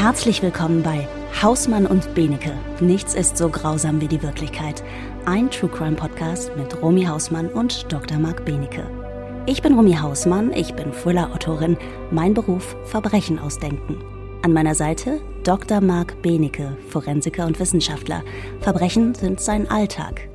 Herzlich willkommen bei Hausmann und Benecke. Nichts ist so grausam wie die Wirklichkeit. Ein True Crime Podcast mit Romy Hausmann und Dr. Marc Benecke. Ich bin Romy Hausmann, ich bin Thriller-Autorin. Mein Beruf Verbrechen ausdenken. An meiner Seite Dr. Marc Benecke, Forensiker und Wissenschaftler. Verbrechen sind sein Alltag.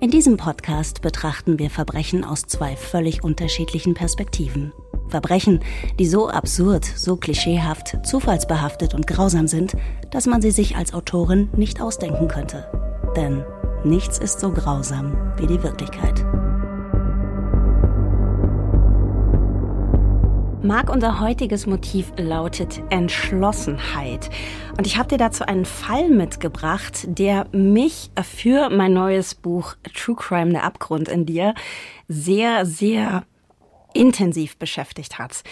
In diesem Podcast betrachten wir Verbrechen aus zwei völlig unterschiedlichen Perspektiven. Verbrechen, die so absurd, so klischeehaft, zufallsbehaftet und grausam sind, dass man sie sich als Autorin nicht ausdenken könnte. Denn nichts ist so grausam wie die Wirklichkeit. Marc, unser heutiges Motiv lautet Entschlossenheit. Und ich habe dir dazu einen Fall mitgebracht, der mich für mein neues Buch True Crime, der Abgrund in dir sehr, sehr intensiv beschäftigt hat.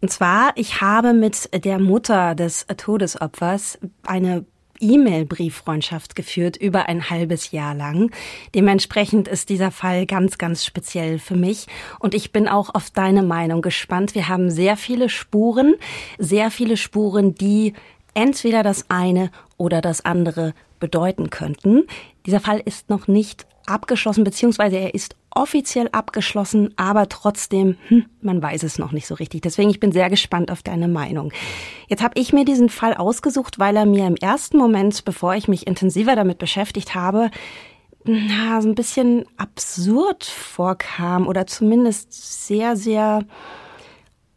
Und zwar, ich habe mit der Mutter des Todesopfers eine E-Mail-Brieffreundschaft geführt über ein halbes Jahr lang. Dementsprechend ist dieser Fall ganz, ganz speziell für mich. Und ich bin auch auf deine Meinung gespannt. Wir haben sehr viele Spuren, sehr viele Spuren, die entweder das eine oder das andere bedeuten könnten. Dieser Fall ist noch nicht abgeschlossen, beziehungsweise er ist offiziell abgeschlossen, aber trotzdem, hm, man weiß es noch nicht so richtig. Deswegen, ich bin sehr gespannt auf deine Meinung. Jetzt habe ich mir diesen Fall ausgesucht, weil er mir im ersten Moment, bevor ich mich intensiver damit beschäftigt habe, na, so ein bisschen absurd vorkam oder zumindest sehr, sehr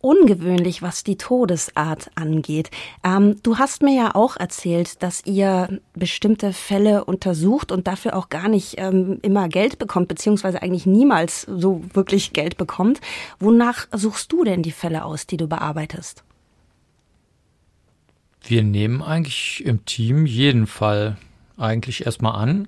ungewöhnlich, was die Todesart angeht. Ähm, du hast mir ja auch erzählt, dass ihr bestimmte Fälle untersucht und dafür auch gar nicht ähm, immer Geld bekommt, beziehungsweise eigentlich niemals so wirklich Geld bekommt. Wonach suchst du denn die Fälle aus, die du bearbeitest? Wir nehmen eigentlich im Team jeden Fall eigentlich erstmal an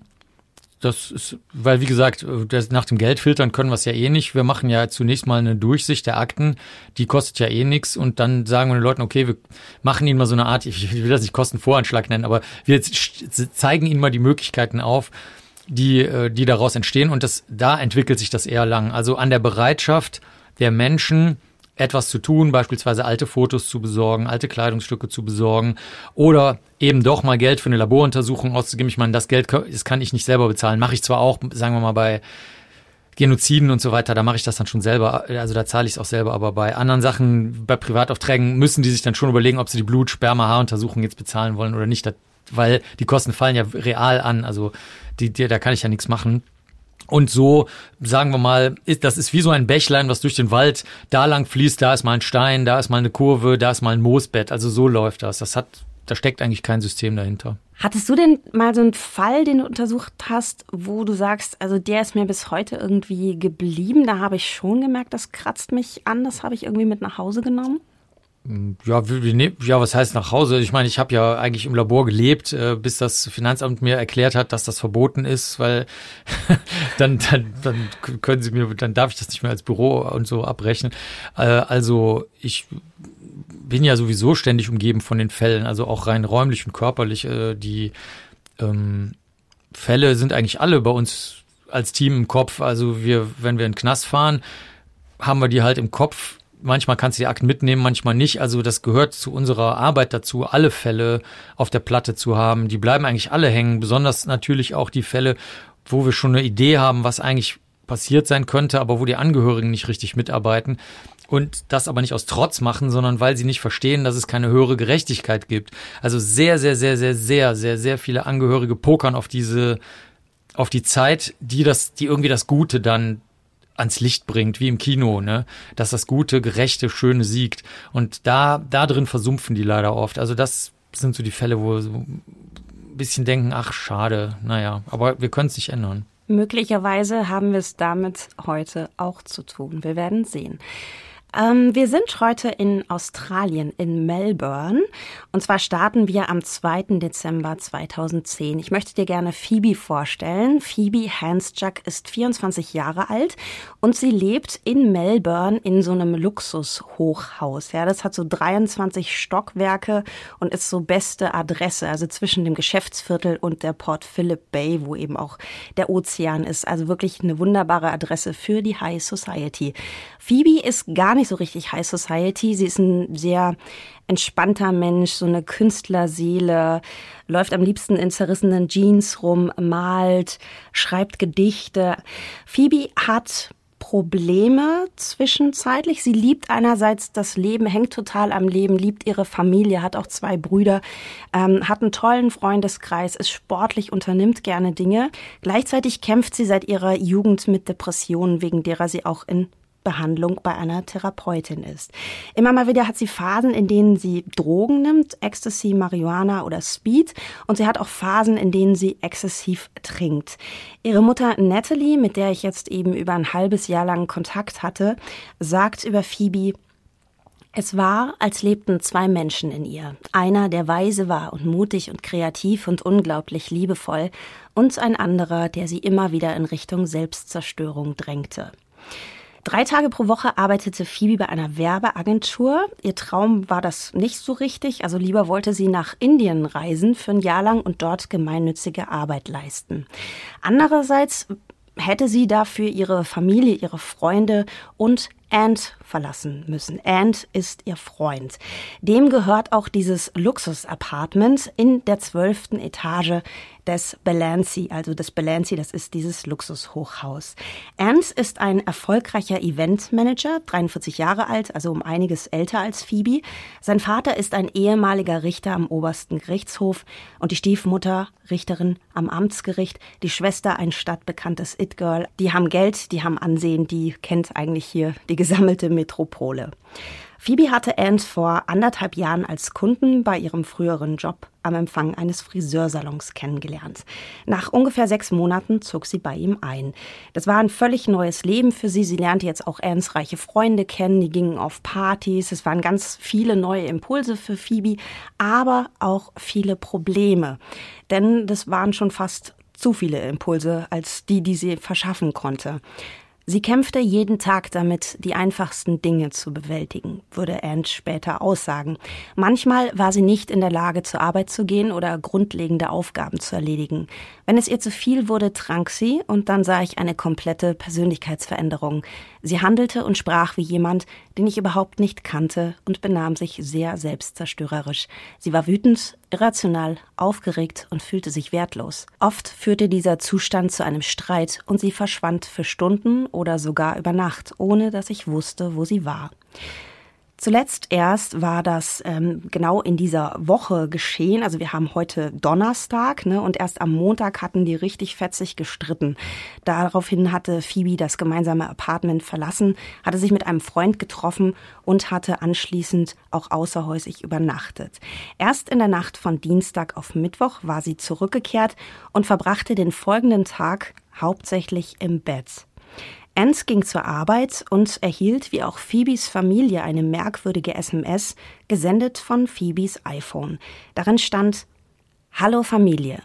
das ist, weil wie gesagt, das, nach dem Geld filtern können wir es ja eh nicht. Wir machen ja zunächst mal eine Durchsicht der Akten, die kostet ja eh nichts und dann sagen wir den Leuten, okay, wir machen ihnen mal so eine Art, ich will das nicht Kostenvoranschlag nennen, aber wir zeigen ihnen mal die Möglichkeiten auf, die, äh, die daraus entstehen und das, da entwickelt sich das eher lang. Also an der Bereitschaft der Menschen, etwas zu tun, beispielsweise alte Fotos zu besorgen, alte Kleidungsstücke zu besorgen oder eben doch mal Geld für eine Laboruntersuchung auszugeben. Ich meine, das Geld das kann ich nicht selber bezahlen. Mache ich zwar auch, sagen wir mal, bei Genoziden und so weiter, da mache ich das dann schon selber, also da zahle ich es auch selber, aber bei anderen Sachen, bei Privataufträgen müssen die sich dann schon überlegen, ob sie die Blut-, Sperma-, Haaruntersuchung jetzt bezahlen wollen oder nicht, weil die Kosten fallen ja real an, also die, die, da kann ich ja nichts machen. Und so, sagen wir mal, das ist wie so ein Bächlein, was durch den Wald da lang fließt, da ist mal ein Stein, da ist mal eine Kurve, da ist mal ein Moosbett. Also so läuft das. Das hat, da steckt eigentlich kein System dahinter. Hattest du denn mal so einen Fall, den du untersucht hast, wo du sagst, also der ist mir bis heute irgendwie geblieben? Da habe ich schon gemerkt, das kratzt mich an, das habe ich irgendwie mit nach Hause genommen? Ja, ja, was heißt nach Hause? Ich meine, ich habe ja eigentlich im Labor gelebt, äh, bis das Finanzamt mir erklärt hat, dass das verboten ist, weil dann, dann, dann können sie mir, dann darf ich das nicht mehr als Büro und so abrechnen. Äh, also ich bin ja sowieso ständig umgeben von den Fällen, also auch rein räumlich und körperlich. Äh, die ähm, Fälle sind eigentlich alle bei uns als Team im Kopf. Also wir, wenn wir in den Knast fahren, haben wir die halt im Kopf manchmal kannst du die Akten mitnehmen, manchmal nicht. Also das gehört zu unserer Arbeit dazu, alle Fälle auf der Platte zu haben. Die bleiben eigentlich alle hängen, besonders natürlich auch die Fälle, wo wir schon eine Idee haben, was eigentlich passiert sein könnte, aber wo die Angehörigen nicht richtig mitarbeiten und das aber nicht aus Trotz machen, sondern weil sie nicht verstehen, dass es keine höhere Gerechtigkeit gibt. Also sehr, sehr, sehr, sehr, sehr, sehr, sehr viele Angehörige pokern auf diese, auf die Zeit, die das, die irgendwie das Gute dann ans Licht bringt, wie im Kino, ne? Dass das Gute, Gerechte, Schöne siegt. Und da, da drin versumpfen die leider oft. Also das sind so die Fälle, wo so ein bisschen denken, ach, schade, naja, aber wir können es nicht ändern. Möglicherweise haben wir es damit heute auch zu tun. Wir werden sehen. Ähm, wir sind heute in Australien, in Melbourne. Und zwar starten wir am 2. Dezember 2010. Ich möchte dir gerne Phoebe vorstellen. Phoebe Hansjuk ist 24 Jahre alt und sie lebt in Melbourne in so einem Luxushochhaus. Ja, das hat so 23 Stockwerke und ist so beste Adresse, also zwischen dem Geschäftsviertel und der Port Phillip Bay, wo eben auch der Ozean ist. Also wirklich eine wunderbare Adresse für die High Society. Phoebe ist gar nicht so richtig High Society. Sie ist ein sehr entspannter Mensch, so eine Künstlerseele, läuft am liebsten in zerrissenen Jeans rum, malt, schreibt Gedichte. Phoebe hat Probleme zwischenzeitlich. Sie liebt einerseits das Leben, hängt total am Leben, liebt ihre Familie, hat auch zwei Brüder, ähm, hat einen tollen Freundeskreis, ist sportlich, unternimmt gerne Dinge. Gleichzeitig kämpft sie seit ihrer Jugend mit Depressionen, wegen derer sie auch in Behandlung bei einer Therapeutin ist. Immer mal wieder hat sie Phasen, in denen sie Drogen nimmt, Ecstasy, Marihuana oder Speed. Und sie hat auch Phasen, in denen sie exzessiv trinkt. Ihre Mutter Natalie, mit der ich jetzt eben über ein halbes Jahr lang Kontakt hatte, sagt über Phoebe, es war, als lebten zwei Menschen in ihr. Einer, der weise war und mutig und kreativ und unglaublich liebevoll, und ein anderer, der sie immer wieder in Richtung Selbstzerstörung drängte. Drei Tage pro Woche arbeitete Phoebe bei einer Werbeagentur. Ihr Traum war das nicht so richtig, also lieber wollte sie nach Indien reisen für ein Jahr lang und dort gemeinnützige Arbeit leisten. Andererseits hätte sie dafür ihre Familie, ihre Freunde und Ant verlassen müssen. Ant ist ihr Freund. Dem gehört auch dieses Luxus-Apartment in der zwölften Etage des Belancy, also des Belancy, das ist dieses Luxushochhaus. Ant ist ein erfolgreicher Eventmanager, 43 Jahre alt, also um einiges älter als Phoebe. Sein Vater ist ein ehemaliger Richter am obersten Gerichtshof und die Stiefmutter Richterin am Amtsgericht, die Schwester ein stadtbekanntes It-Girl. Die haben Geld, die haben Ansehen, die kennt eigentlich hier die gesammelte Metropole. Phoebe hatte Ant vor anderthalb Jahren als Kunden bei ihrem früheren Job am Empfang eines Friseursalons kennengelernt. Nach ungefähr sechs Monaten zog sie bei ihm ein. Das war ein völlig neues Leben für sie. Sie lernte jetzt auch Ants reiche Freunde kennen, die gingen auf Partys. Es waren ganz viele neue Impulse für Phoebe, aber auch viele Probleme. Denn das waren schon fast zu viele Impulse als die, die sie verschaffen konnte. Sie kämpfte jeden Tag damit, die einfachsten Dinge zu bewältigen, würde Ant später aussagen. Manchmal war sie nicht in der Lage, zur Arbeit zu gehen oder grundlegende Aufgaben zu erledigen. Wenn es ihr zu viel wurde, trank sie und dann sah ich eine komplette Persönlichkeitsveränderung. Sie handelte und sprach wie jemand, den ich überhaupt nicht kannte und benahm sich sehr selbstzerstörerisch. Sie war wütend, irrational, aufgeregt und fühlte sich wertlos. Oft führte dieser Zustand zu einem Streit und sie verschwand für Stunden oder sogar über Nacht, ohne dass ich wusste, wo sie war. Zuletzt erst war das ähm, genau in dieser Woche geschehen. Also wir haben heute Donnerstag ne, und erst am Montag hatten die richtig fetzig gestritten. Daraufhin hatte Phoebe das gemeinsame Apartment verlassen, hatte sich mit einem Freund getroffen und hatte anschließend auch außerhäusig übernachtet. Erst in der Nacht von Dienstag auf Mittwoch war sie zurückgekehrt und verbrachte den folgenden Tag hauptsächlich im Bett. Ernst ging zur Arbeit und erhielt wie auch Phoebes Familie eine merkwürdige SMS, gesendet von Phoebes iPhone. Darin stand Hallo Familie.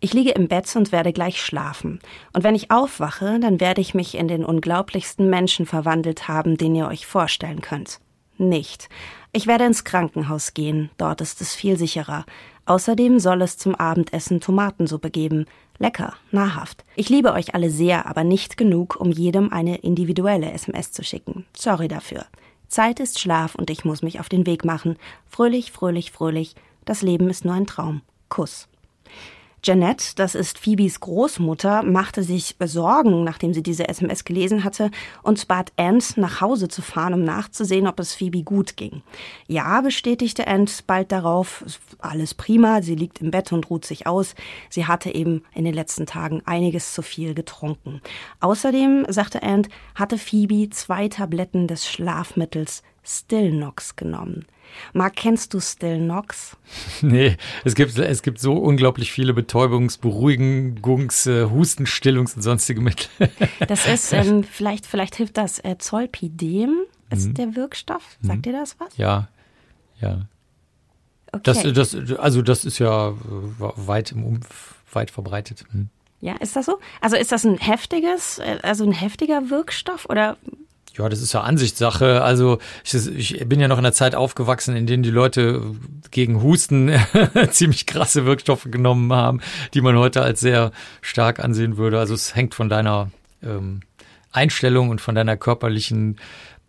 Ich liege im Bett und werde gleich schlafen. Und wenn ich aufwache, dann werde ich mich in den unglaublichsten Menschen verwandelt haben, den ihr euch vorstellen könnt. Nicht. Ich werde ins Krankenhaus gehen, dort ist es viel sicherer. Außerdem soll es zum Abendessen Tomatensuppe geben. Lecker, nahrhaft. Ich liebe euch alle sehr, aber nicht genug, um jedem eine individuelle SMS zu schicken. Sorry dafür. Zeit ist Schlaf und ich muss mich auf den Weg machen. Fröhlich, fröhlich, fröhlich. Das Leben ist nur ein Traum. Kuss. Jeanette, das ist Phoebes Großmutter, machte sich Sorgen, nachdem sie diese SMS gelesen hatte, und bat Ant, nach Hause zu fahren, um nachzusehen, ob es Phoebe gut ging. Ja, bestätigte Ant bald darauf, alles prima, sie liegt im Bett und ruht sich aus. Sie hatte eben in den letzten Tagen einiges zu viel getrunken. Außerdem, sagte Ant, hatte Phoebe zwei Tabletten des Schlafmittels Stillnox genommen. Marc, kennst du Stillnox? Nee, es gibt, es gibt so unglaublich viele Betäubungs-, Beruhigungs-, äh, Hustenstillungs- und sonstige Mittel. Das ist, ähm, vielleicht, vielleicht hilft das äh, Zolpidem, ist mhm. der Wirkstoff. Sagt mhm. dir das was? Ja, ja. Okay. Das, das, also das ist ja äh, weit, im weit verbreitet. Mhm. Ja, ist das so? Also ist das ein heftiges, äh, also ein heftiger Wirkstoff oder ja, das ist ja Ansichtssache. Also ich, ich, bin ja noch in einer Zeit aufgewachsen, in denen die Leute gegen Husten ziemlich krasse Wirkstoffe genommen haben, die man heute als sehr stark ansehen würde. Also es hängt von deiner ähm, Einstellung und von deiner körperlichen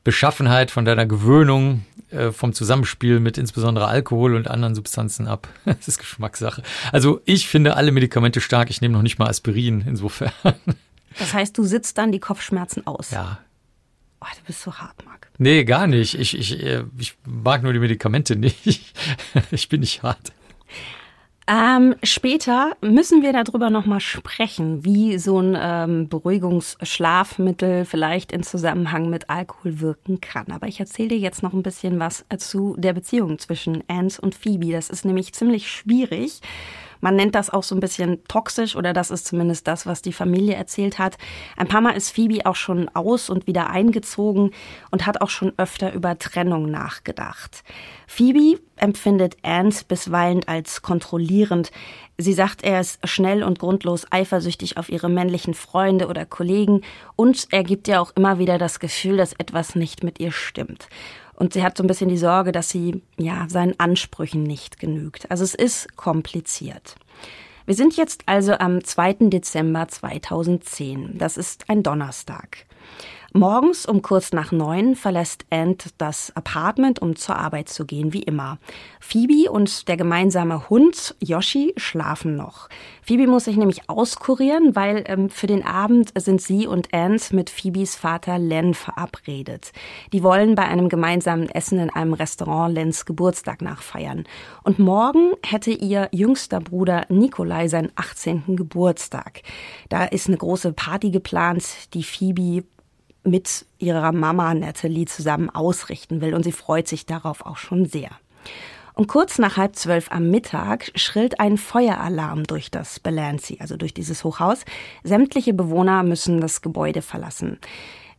Beschaffenheit, von deiner Gewöhnung, äh, vom Zusammenspiel mit insbesondere Alkohol und anderen Substanzen ab. Das ist Geschmackssache. Also ich finde alle Medikamente stark. Ich nehme noch nicht mal Aspirin, insofern. Das heißt, du sitzt dann die Kopfschmerzen aus. Ja. Oh, du bist so hart, Marc. Nee, gar nicht. Ich, ich, äh, ich mag nur die Medikamente nicht. Ich bin nicht hart. Ähm, später müssen wir darüber nochmal sprechen, wie so ein ähm, Beruhigungsschlafmittel vielleicht in Zusammenhang mit Alkohol wirken kann. Aber ich erzähle dir jetzt noch ein bisschen was zu der Beziehung zwischen Anne und Phoebe. Das ist nämlich ziemlich schwierig. Man nennt das auch so ein bisschen toxisch oder das ist zumindest das, was die Familie erzählt hat. Ein paar Mal ist Phoebe auch schon aus und wieder eingezogen und hat auch schon öfter über Trennung nachgedacht. Phoebe empfindet Ant bisweilen als kontrollierend. Sie sagt, er ist schnell und grundlos eifersüchtig auf ihre männlichen Freunde oder Kollegen und er gibt ihr auch immer wieder das Gefühl, dass etwas nicht mit ihr stimmt. Und sie hat so ein bisschen die Sorge, dass sie ja seinen Ansprüchen nicht genügt. Also es ist kompliziert. Wir sind jetzt also am 2. Dezember 2010. Das ist ein Donnerstag. Morgens um kurz nach neun verlässt Ant das Apartment, um zur Arbeit zu gehen, wie immer. Phoebe und der gemeinsame Hund Yoshi schlafen noch. Phoebe muss sich nämlich auskurieren, weil ähm, für den Abend sind sie und Ant mit Phoebes Vater Len verabredet. Die wollen bei einem gemeinsamen Essen in einem Restaurant Lens Geburtstag nachfeiern. Und morgen hätte ihr jüngster Bruder Nikolai seinen 18. Geburtstag. Da ist eine große Party geplant, die Phoebe mit ihrer Mama Natalie zusammen ausrichten will und sie freut sich darauf auch schon sehr. Um kurz nach halb zwölf am Mittag schrillt ein Feueralarm durch das Belancy, also durch dieses Hochhaus. Sämtliche Bewohner müssen das Gebäude verlassen.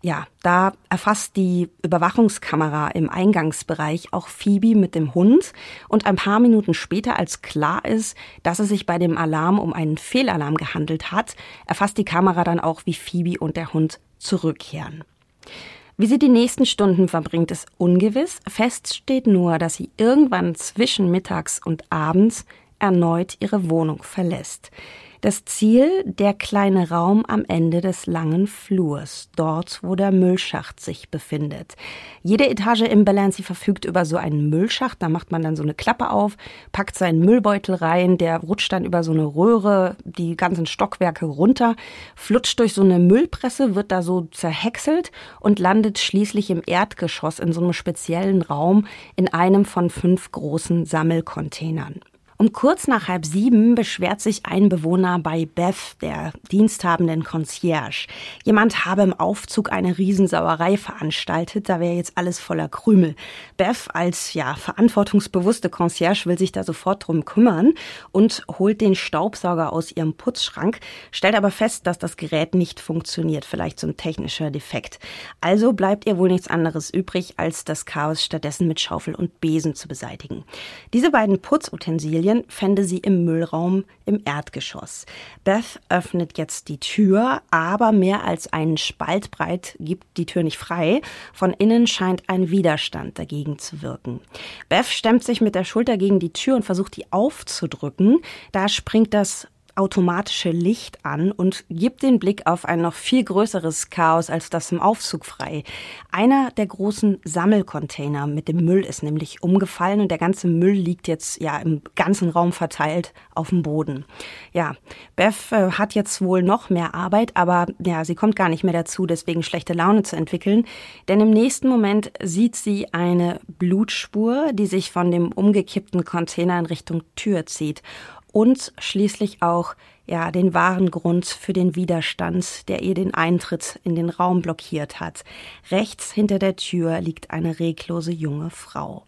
Ja, da erfasst die Überwachungskamera im Eingangsbereich auch Phoebe mit dem Hund und ein paar Minuten später, als klar ist, dass es sich bei dem Alarm um einen Fehlalarm gehandelt hat, erfasst die Kamera dann auch, wie Phoebe und der Hund zurückkehren. Wie sie die nächsten Stunden verbringt, ist ungewiss. Fest steht nur, dass sie irgendwann zwischen mittags und abends erneut ihre Wohnung verlässt. Das Ziel, der kleine Raum am Ende des langen Flurs, dort, wo der Müllschacht sich befindet. Jede Etage im Balancy verfügt über so einen Müllschacht, da macht man dann so eine Klappe auf, packt seinen Müllbeutel rein, der rutscht dann über so eine Röhre die ganzen Stockwerke runter, flutscht durch so eine Müllpresse, wird da so zerhäckselt und landet schließlich im Erdgeschoss in so einem speziellen Raum in einem von fünf großen Sammelcontainern. Um kurz nach halb sieben beschwert sich ein Bewohner bei Beth, der diensthabenden Concierge. Jemand habe im Aufzug eine Riesensauerei veranstaltet, da wäre jetzt alles voller Krümel. Beth als ja verantwortungsbewusste Concierge will sich da sofort drum kümmern und holt den Staubsauger aus ihrem Putzschrank, stellt aber fest, dass das Gerät nicht funktioniert, vielleicht so ein technischer Defekt. Also bleibt ihr wohl nichts anderes übrig, als das Chaos stattdessen mit Schaufel und Besen zu beseitigen. Diese beiden Putzutensilien Familien fände sie im Müllraum im Erdgeschoss. Beth öffnet jetzt die Tür, aber mehr als einen Spalt breit gibt die Tür nicht frei. Von innen scheint ein Widerstand dagegen zu wirken. Beth stemmt sich mit der Schulter gegen die Tür und versucht, die aufzudrücken. Da springt das automatische Licht an und gibt den Blick auf ein noch viel größeres Chaos als das im Aufzug frei. Einer der großen Sammelcontainer mit dem Müll ist nämlich umgefallen und der ganze Müll liegt jetzt ja im ganzen Raum verteilt auf dem Boden. Ja, Beth äh, hat jetzt wohl noch mehr Arbeit, aber ja, sie kommt gar nicht mehr dazu, deswegen schlechte Laune zu entwickeln, denn im nächsten Moment sieht sie eine Blutspur, die sich von dem umgekippten Container in Richtung Tür zieht und schließlich auch ja den wahren Grund für den Widerstand, der ihr den Eintritt in den Raum blockiert hat. Rechts hinter der Tür liegt eine reglose junge Frau.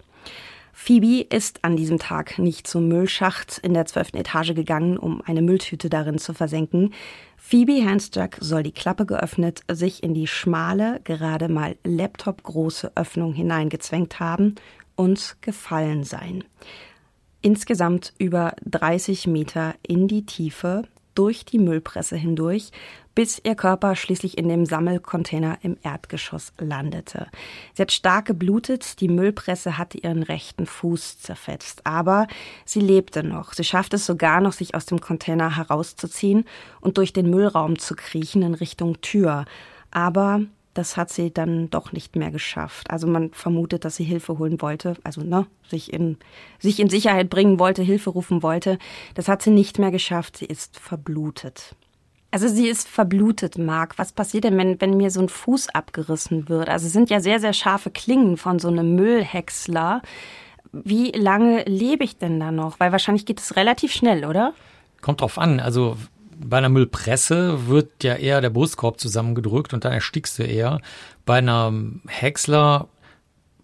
Phoebe ist an diesem Tag nicht zum Müllschacht in der zwölften Etage gegangen, um eine Mülltüte darin zu versenken. Phoebe Hansjack soll die Klappe geöffnet, sich in die schmale, gerade mal Laptop-große Öffnung hineingezwängt haben und gefallen sein insgesamt über 30 Meter in die Tiefe durch die Müllpresse hindurch, bis ihr Körper schließlich in dem Sammelcontainer im Erdgeschoss landete. Sie hat stark geblutet, die Müllpresse hatte ihren rechten Fuß zerfetzt, aber sie lebte noch. Sie schaffte es sogar noch, sich aus dem Container herauszuziehen und durch den Müllraum zu kriechen in Richtung Tür. Aber das hat sie dann doch nicht mehr geschafft. Also man vermutet, dass sie Hilfe holen wollte, also ne, sich in, sich in Sicherheit bringen wollte, Hilfe rufen wollte. Das hat sie nicht mehr geschafft. Sie ist verblutet. Also sie ist verblutet, Marc. Was passiert denn, wenn, wenn mir so ein Fuß abgerissen wird? Also es sind ja sehr, sehr scharfe Klingen von so einem Müllhäcksler. Wie lange lebe ich denn da noch? Weil wahrscheinlich geht es relativ schnell, oder? Kommt drauf an. Also bei einer Müllpresse wird ja eher der Brustkorb zusammengedrückt und dann erstickst du eher. Bei einer Häcksler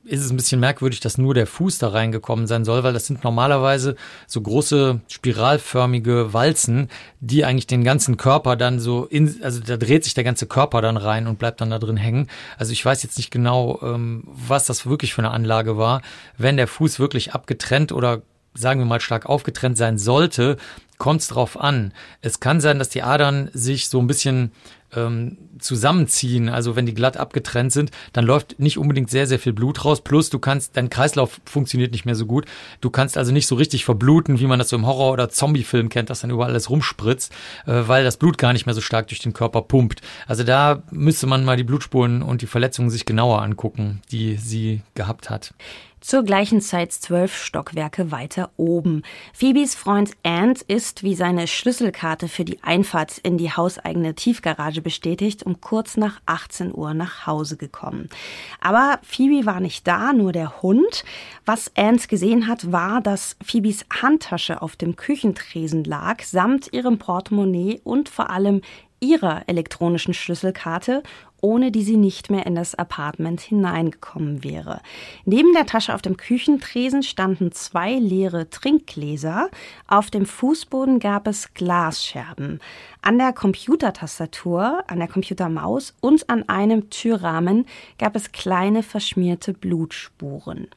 ist es ein bisschen merkwürdig, dass nur der Fuß da reingekommen sein soll, weil das sind normalerweise so große spiralförmige Walzen, die eigentlich den ganzen Körper dann so in, also da dreht sich der ganze Körper dann rein und bleibt dann da drin hängen. Also ich weiß jetzt nicht genau, ähm, was das wirklich für eine Anlage war. Wenn der Fuß wirklich abgetrennt oder sagen wir mal stark aufgetrennt sein sollte, kommt es drauf an. Es kann sein, dass die Adern sich so ein bisschen ähm, zusammenziehen, also wenn die glatt abgetrennt sind, dann läuft nicht unbedingt sehr, sehr viel Blut raus. Plus du kannst, dein Kreislauf funktioniert nicht mehr so gut. Du kannst also nicht so richtig verbluten, wie man das so im Horror- oder Zombie-Film kennt, dass dann überall alles rumspritzt, äh, weil das Blut gar nicht mehr so stark durch den Körper pumpt. Also da müsste man mal die Blutspuren und die Verletzungen sich genauer angucken, die sie gehabt hat. Zur gleichen Zeit zwölf Stockwerke weiter oben. Phoebes Freund Ant ist, wie seine Schlüsselkarte für die Einfahrt in die hauseigene Tiefgarage bestätigt, um kurz nach 18 Uhr nach Hause gekommen. Aber Phoebe war nicht da, nur der Hund. Was Ant gesehen hat, war, dass Phoebes Handtasche auf dem Küchentresen lag, samt ihrem Portemonnaie und vor allem ihrer elektronischen Schlüsselkarte ohne die sie nicht mehr in das Apartment hineingekommen wäre. Neben der Tasche auf dem Küchentresen standen zwei leere Trinkgläser. Auf dem Fußboden gab es Glasscherben. An der Computertastatur, an der Computermaus und an einem Türrahmen gab es kleine verschmierte Blutspuren.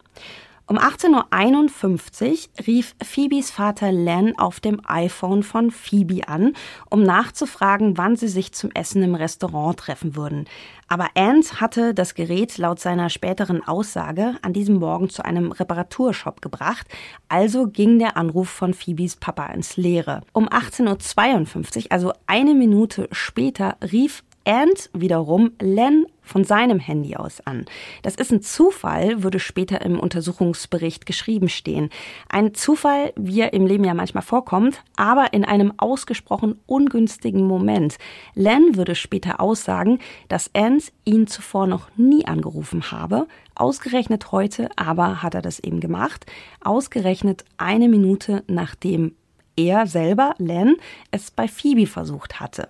Um 18.51 Uhr rief Phoebes Vater Len auf dem iPhone von Phoebe an, um nachzufragen, wann sie sich zum Essen im Restaurant treffen würden. Aber Ant hatte das Gerät laut seiner späteren Aussage an diesem Morgen zu einem Reparaturshop gebracht, also ging der Anruf von Phoebes Papa ins Leere. Um 18.52 Uhr, also eine Minute später, rief Ant wiederum Len von seinem Handy aus an. Das ist ein Zufall, würde später im Untersuchungsbericht geschrieben stehen. Ein Zufall, wie er im Leben ja manchmal vorkommt, aber in einem ausgesprochen ungünstigen Moment. Len würde später aussagen, dass Ant ihn zuvor noch nie angerufen habe. Ausgerechnet heute aber hat er das eben gemacht. Ausgerechnet eine Minute nachdem er selber, Len, es bei Phoebe versucht hatte.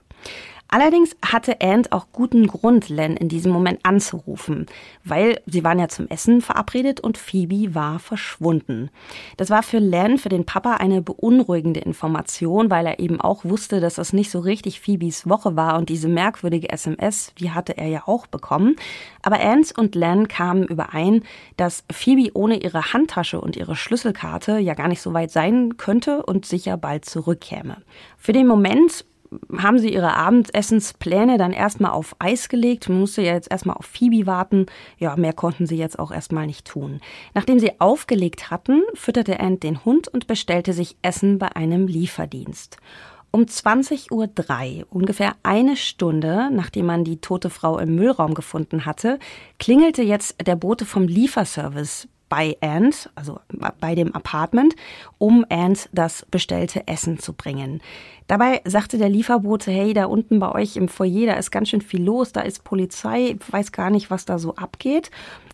Allerdings hatte Ant auch guten Grund, Len in diesem Moment anzurufen, weil sie waren ja zum Essen verabredet und Phoebe war verschwunden. Das war für Len, für den Papa, eine beunruhigende Information, weil er eben auch wusste, dass das nicht so richtig Phoebes Woche war und diese merkwürdige SMS, die hatte er ja auch bekommen. Aber Ant und Len kamen überein, dass Phoebe ohne ihre Handtasche und ihre Schlüsselkarte ja gar nicht so weit sein könnte und sicher bald zurückkäme. Für den Moment haben sie ihre Abendessenspläne dann erstmal auf Eis gelegt. Man musste ja jetzt erstmal auf Phoebe warten. Ja, mehr konnten sie jetzt auch erstmal nicht tun. Nachdem sie aufgelegt hatten, fütterte Ant den Hund und bestellte sich Essen bei einem Lieferdienst. Um 20.03 Uhr, ungefähr eine Stunde nachdem man die tote Frau im Müllraum gefunden hatte, klingelte jetzt der Bote vom Lieferservice bei Ant, also bei dem Apartment, um Ant das bestellte Essen zu bringen. Dabei sagte der Lieferbote, hey, da unten bei euch im Foyer, da ist ganz schön viel los, da ist Polizei, weiß gar nicht, was da so abgeht.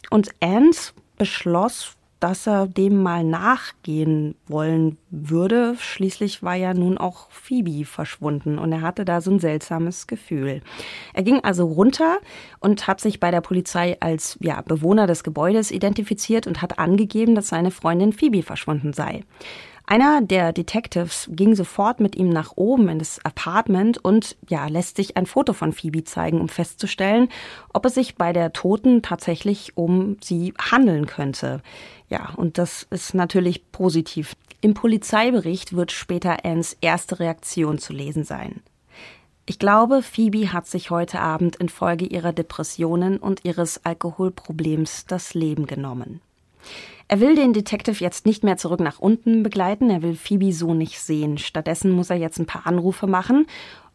Und Ant beschloss, dass er dem mal nachgehen wollen würde. Schließlich war ja nun auch Phoebe verschwunden und er hatte da so ein seltsames Gefühl. Er ging also runter und hat sich bei der Polizei als ja, Bewohner des Gebäudes identifiziert und hat angegeben, dass seine Freundin Phoebe verschwunden sei. Einer der Detectives ging sofort mit ihm nach oben in das Apartment und ja, lässt sich ein Foto von Phoebe zeigen, um festzustellen, ob es sich bei der Toten tatsächlich um sie handeln könnte. Ja, und das ist natürlich positiv. Im Polizeibericht wird später Anns erste Reaktion zu lesen sein. Ich glaube, Phoebe hat sich heute Abend infolge ihrer Depressionen und ihres Alkoholproblems das Leben genommen. Er will den Detective jetzt nicht mehr zurück nach unten begleiten, er will Phoebe so nicht sehen. Stattdessen muss er jetzt ein paar Anrufe machen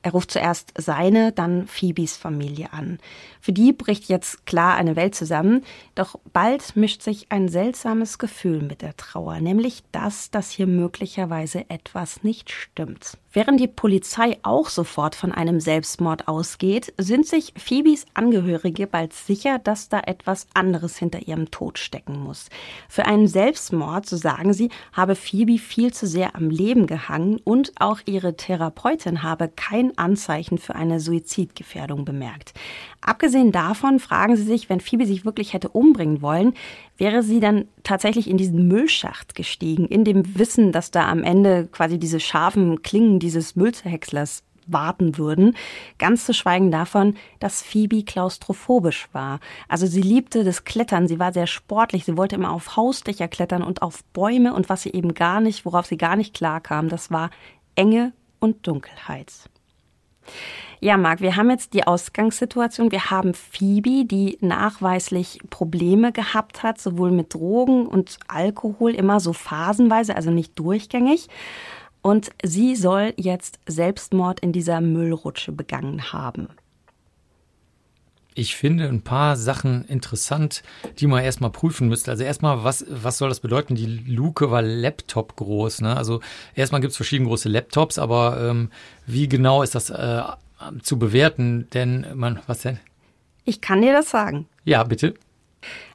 Er ruft zuerst seine, dann Phoebes Familie an. Für die bricht jetzt klar eine Welt zusammen, doch bald mischt sich ein seltsames Gefühl mit der Trauer, nämlich das, dass hier möglicherweise etwas nicht stimmt. Während die Polizei auch sofort von einem Selbstmord ausgeht, sind sich Phoebes Angehörige bald sicher, dass da etwas anderes hinter ihrem Tod stecken muss. Für einen Selbstmord, so sagen sie, habe Phoebe viel zu sehr am Leben gehangen und auch ihre Therapeutin habe kein Anzeichen für eine Suizidgefährdung bemerkt. Abgesehen davon fragen sie sich, wenn Phoebe sich wirklich hätte umbringen wollen, wäre sie dann tatsächlich in diesen Müllschacht gestiegen, in dem Wissen, dass da am Ende quasi diese scharfen Klingen dieses Müllzerhäckslers warten würden. Ganz zu schweigen davon, dass Phoebe klaustrophobisch war. Also sie liebte das Klettern, sie war sehr sportlich, sie wollte immer auf Hausdächer klettern und auf Bäume und was sie eben gar nicht, worauf sie gar nicht klarkam, das war Enge und Dunkelheit. Ja, Marc, wir haben jetzt die Ausgangssituation. Wir haben Phoebe, die nachweislich Probleme gehabt hat, sowohl mit Drogen und Alkohol, immer so phasenweise, also nicht durchgängig. Und sie soll jetzt Selbstmord in dieser Müllrutsche begangen haben. Ich finde ein paar Sachen interessant, die man erstmal prüfen müsste. Also erstmal, was, was soll das bedeuten? Die Luke war Laptop groß. Ne? Also erstmal gibt es verschiedene große Laptops, aber ähm, wie genau ist das äh, zu bewerten, denn man, was denn? Ich kann dir das sagen. Ja, bitte.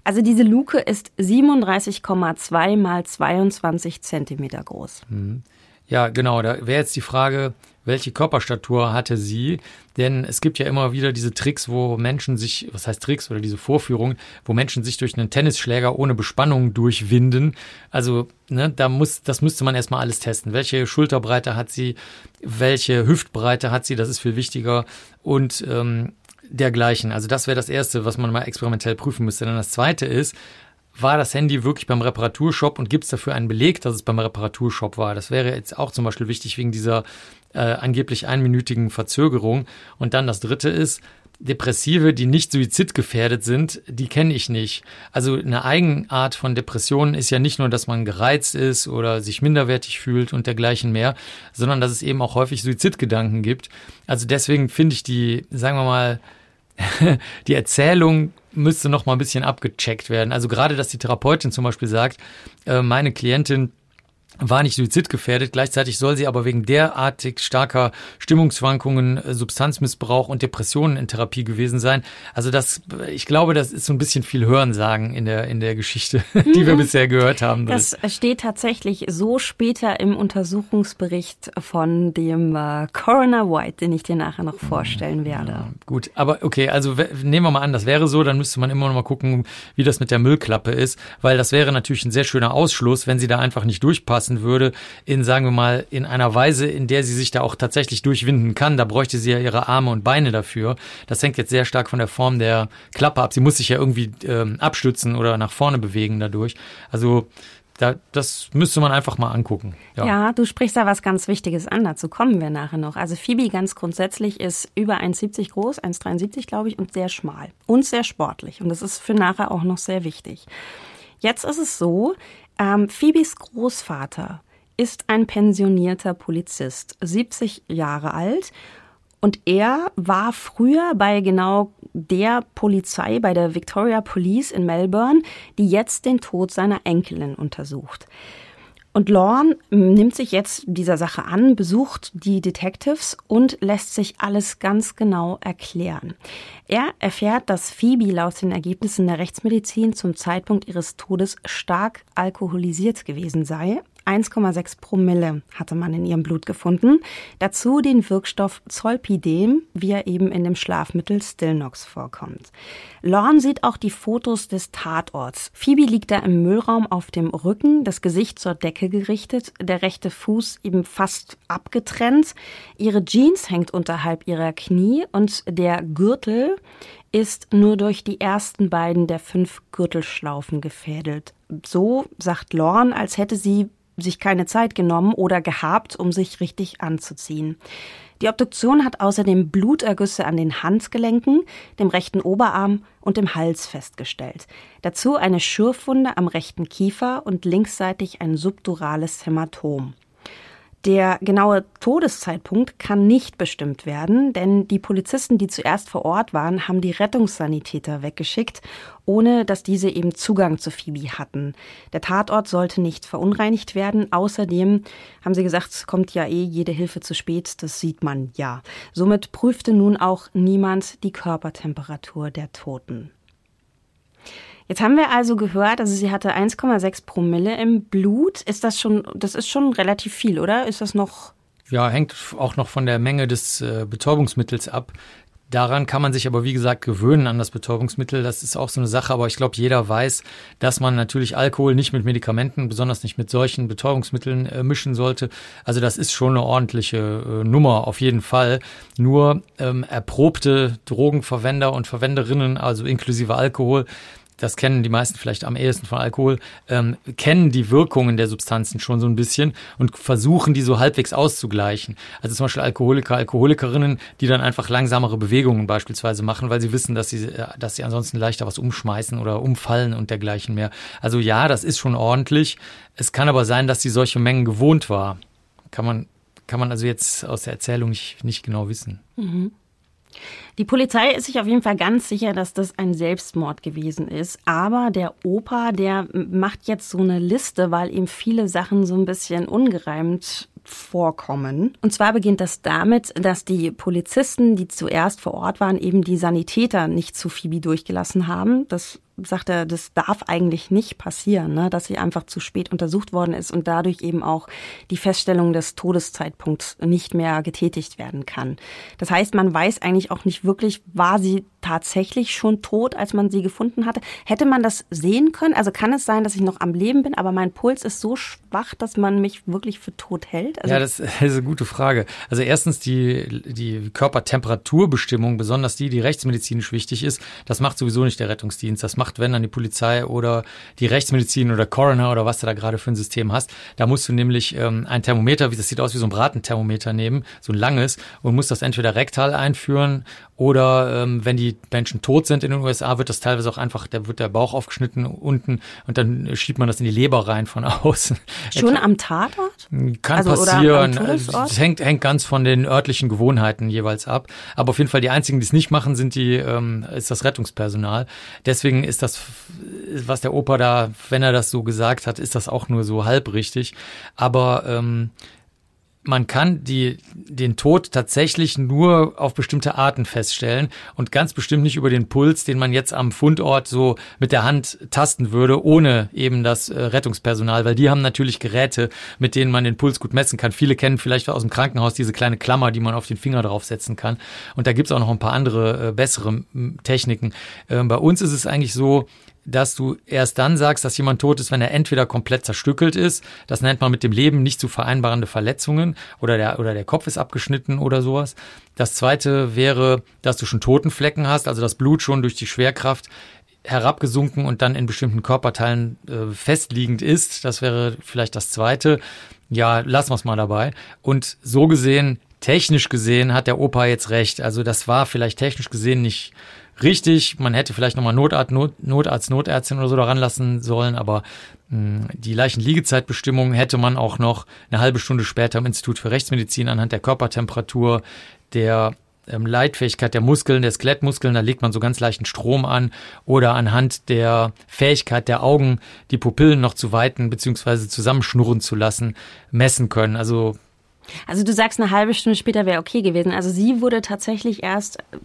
Also diese Luke ist 37,2 mal 22 Zentimeter groß. Mhm. Ja, genau. Da wäre jetzt die Frage, welche Körperstatur hatte sie? Denn es gibt ja immer wieder diese Tricks, wo Menschen sich, was heißt Tricks oder diese Vorführungen, wo Menschen sich durch einen Tennisschläger ohne Bespannung durchwinden. Also, ne, da muss, das müsste man erstmal alles testen. Welche Schulterbreite hat sie? Welche Hüftbreite hat sie? Das ist viel wichtiger. Und ähm, dergleichen. Also das wäre das Erste, was man mal experimentell prüfen müsste. Dann das Zweite ist, war das Handy wirklich beim Reparaturshop und gibt es dafür einen Beleg, dass es beim Reparaturshop war? Das wäre jetzt auch zum Beispiel wichtig wegen dieser äh, angeblich einminütigen Verzögerung. Und dann das Dritte ist, Depressive, die nicht suizidgefährdet sind, die kenne ich nicht. Also eine Eigenart von Depressionen ist ja nicht nur, dass man gereizt ist oder sich minderwertig fühlt und dergleichen mehr, sondern dass es eben auch häufig Suizidgedanken gibt. Also deswegen finde ich die, sagen wir mal, die Erzählung müsste noch mal ein bisschen abgecheckt werden. Also gerade, dass die Therapeutin zum Beispiel sagt, äh, meine Klientin war nicht suizidgefährdet. Gleichzeitig soll sie aber wegen derartig starker Stimmungsschwankungen, äh, Substanzmissbrauch und Depressionen in Therapie gewesen sein. Also das, ich glaube, das ist so ein bisschen viel Hörensagen in der, in der Geschichte, die wir mhm. bisher gehört haben. Das steht tatsächlich so später im Untersuchungsbericht von dem äh, Coroner White, den ich dir nachher noch vorstellen werde. Ja, gut, aber okay, also nehmen wir mal an, das wäre so, dann müsste man immer noch mal gucken, wie das mit der Müllklappe ist, weil das wäre natürlich ein sehr schöner Ausschluss, wenn sie da einfach nicht durchpassen lassen würde, in, sagen wir mal, in einer Weise, in der sie sich da auch tatsächlich durchwinden kann. Da bräuchte sie ja ihre Arme und Beine dafür. Das hängt jetzt sehr stark von der Form der Klappe ab. Sie muss sich ja irgendwie ähm, abstützen oder nach vorne bewegen dadurch. Also da, das müsste man einfach mal angucken. Ja. ja. du sprichst da was ganz Wichtiges an. Dazu kommen wir nachher noch. Also Phoebe ganz grundsätzlich ist über 1,70 groß, 1,73 glaube ich, und sehr schmal und sehr sportlich. Und das ist für nachher auch noch sehr wichtig. Jetzt ist es so, ähm, Phoebes Großvater ist ein pensionierter Polizist, 70 Jahre alt. Und er war früher bei genau der Polizei, bei der Victoria Police in Melbourne, die jetzt den Tod seiner Enkelin untersucht. Und Lorne nimmt sich jetzt dieser Sache an, besucht die Detectives und lässt sich alles ganz genau erklären. Er erfährt, dass Phoebe laut den Ergebnissen der Rechtsmedizin zum Zeitpunkt ihres Todes stark alkoholisiert gewesen sei, 1,6 Promille hatte man in ihrem Blut gefunden. Dazu den Wirkstoff Zolpidem, wie er eben in dem Schlafmittel Stillnox vorkommt. Lorne sieht auch die Fotos des Tatorts. Phoebe liegt da im Müllraum auf dem Rücken, das Gesicht zur Decke gerichtet, der rechte Fuß eben fast abgetrennt. Ihre Jeans hängt unterhalb ihrer Knie und der Gürtel ist nur durch die ersten beiden der fünf Gürtelschlaufen gefädelt. So sagt Lorne, als hätte sie sich keine Zeit genommen oder gehabt, um sich richtig anzuziehen. Die Obduktion hat außerdem Blutergüsse an den Handgelenken, dem rechten Oberarm und dem Hals festgestellt. Dazu eine Schürfwunde am rechten Kiefer und linksseitig ein subdurales Hämatom. Der genaue Todeszeitpunkt kann nicht bestimmt werden, denn die Polizisten, die zuerst vor Ort waren, haben die Rettungssanitäter weggeschickt, ohne dass diese eben Zugang zu Phoebe hatten. Der Tatort sollte nicht verunreinigt werden. Außerdem haben sie gesagt, es kommt ja eh jede Hilfe zu spät, das sieht man ja. Somit prüfte nun auch niemand die Körpertemperatur der Toten. Jetzt haben wir also gehört, also sie hatte 1,6 Promille im Blut. Ist das schon, das ist schon relativ viel, oder? Ist das noch? Ja, hängt auch noch von der Menge des äh, Betäubungsmittels ab. Daran kann man sich aber, wie gesagt, gewöhnen an das Betäubungsmittel. Das ist auch so eine Sache, aber ich glaube, jeder weiß, dass man natürlich Alkohol nicht mit Medikamenten, besonders nicht mit solchen Betäubungsmitteln äh, mischen sollte. Also das ist schon eine ordentliche äh, Nummer, auf jeden Fall. Nur ähm, erprobte Drogenverwender und Verwenderinnen, also inklusive Alkohol, das kennen die meisten vielleicht am ehesten von Alkohol, ähm, kennen die Wirkungen der Substanzen schon so ein bisschen und versuchen, die so halbwegs auszugleichen. Also zum Beispiel Alkoholiker, Alkoholikerinnen, die dann einfach langsamere Bewegungen beispielsweise machen, weil sie wissen, dass sie, äh, dass sie ansonsten leichter was umschmeißen oder umfallen und dergleichen mehr. Also ja, das ist schon ordentlich. Es kann aber sein, dass sie solche Mengen gewohnt war. Kann man, kann man also jetzt aus der Erzählung nicht, nicht genau wissen. Mhm. Die Polizei ist sich auf jeden Fall ganz sicher, dass das ein Selbstmord gewesen ist. Aber der Opa, der macht jetzt so eine Liste, weil ihm viele Sachen so ein bisschen ungereimt vorkommen. Und zwar beginnt das damit, dass die Polizisten, die zuerst vor Ort waren, eben die Sanitäter nicht zu Phoebe durchgelassen haben. Das sagt er, das darf eigentlich nicht passieren, ne? dass sie einfach zu spät untersucht worden ist und dadurch eben auch die Feststellung des Todeszeitpunkts nicht mehr getätigt werden kann. Das heißt, man weiß eigentlich auch nicht wirklich, war sie tatsächlich schon tot, als man sie gefunden hatte. Hätte man das sehen können? Also kann es sein, dass ich noch am Leben bin, aber mein Puls ist so schwach, dass man mich wirklich für tot hält? Also ja, das ist eine gute Frage. Also erstens die, die Körpertemperaturbestimmung, besonders die, die rechtsmedizinisch wichtig ist, das macht sowieso nicht der Rettungsdienst. Das macht, wenn dann die Polizei oder die Rechtsmedizin oder Coroner oder was du da gerade für ein System hast. Da musst du nämlich ähm, ein Thermometer, das sieht aus wie so ein Bratenthermometer nehmen, so ein langes, und musst das entweder rektal einführen oder ähm, wenn die Menschen tot sind in den USA, wird das teilweise auch einfach, da wird der Bauch aufgeschnitten unten und dann schiebt man das in die Leber rein von außen. Schon am Tatort? Kann also, passieren. Das hängt, hängt ganz von den örtlichen Gewohnheiten jeweils ab. Aber auf jeden Fall die einzigen, die es nicht machen, sind die, ähm, ist das Rettungspersonal. Deswegen ist das, was der Opa da, wenn er das so gesagt hat, ist das auch nur so halb richtig. Aber ähm, man kann die, den Tod tatsächlich nur auf bestimmte Arten feststellen und ganz bestimmt nicht über den Puls, den man jetzt am Fundort so mit der Hand tasten würde, ohne eben das äh, Rettungspersonal, weil die haben natürlich Geräte, mit denen man den Puls gut messen kann. Viele kennen vielleicht aus dem Krankenhaus diese kleine Klammer, die man auf den Finger draufsetzen kann. Und da gibt's auch noch ein paar andere äh, bessere Techniken. Äh, bei uns ist es eigentlich so, dass du erst dann sagst, dass jemand tot ist, wenn er entweder komplett zerstückelt ist, das nennt man mit dem Leben nicht zu vereinbarende Verletzungen oder der, oder der Kopf ist abgeschnitten oder sowas. Das zweite wäre, dass du schon Totenflecken hast, also das Blut schon durch die Schwerkraft herabgesunken und dann in bestimmten Körperteilen äh, festliegend ist. Das wäre vielleicht das zweite. Ja, lassen wir es mal dabei. Und so gesehen, technisch gesehen, hat der Opa jetzt recht. Also das war vielleicht technisch gesehen nicht richtig. Man hätte vielleicht nochmal Notarzt, Not, Notarzt, Notärztin oder so daran lassen sollen, aber mh, hm, die Leichenliegezeitbestimmung hätte man auch noch eine halbe Stunde später im Institut für Rechtsmedizin anhand der Körpertemperatur, der ähm, Leitfähigkeit der Muskeln, der Skelettmuskeln, da legt man so ganz leichten Strom an oder anhand der Fähigkeit der Augen, die Pupillen noch zu weiten bzw. zusammenschnurren zu lassen, messen können. Also also du sagst, eine halbe Stunde später wäre okay gewesen. Also sie wurde tatsächlich erst äh,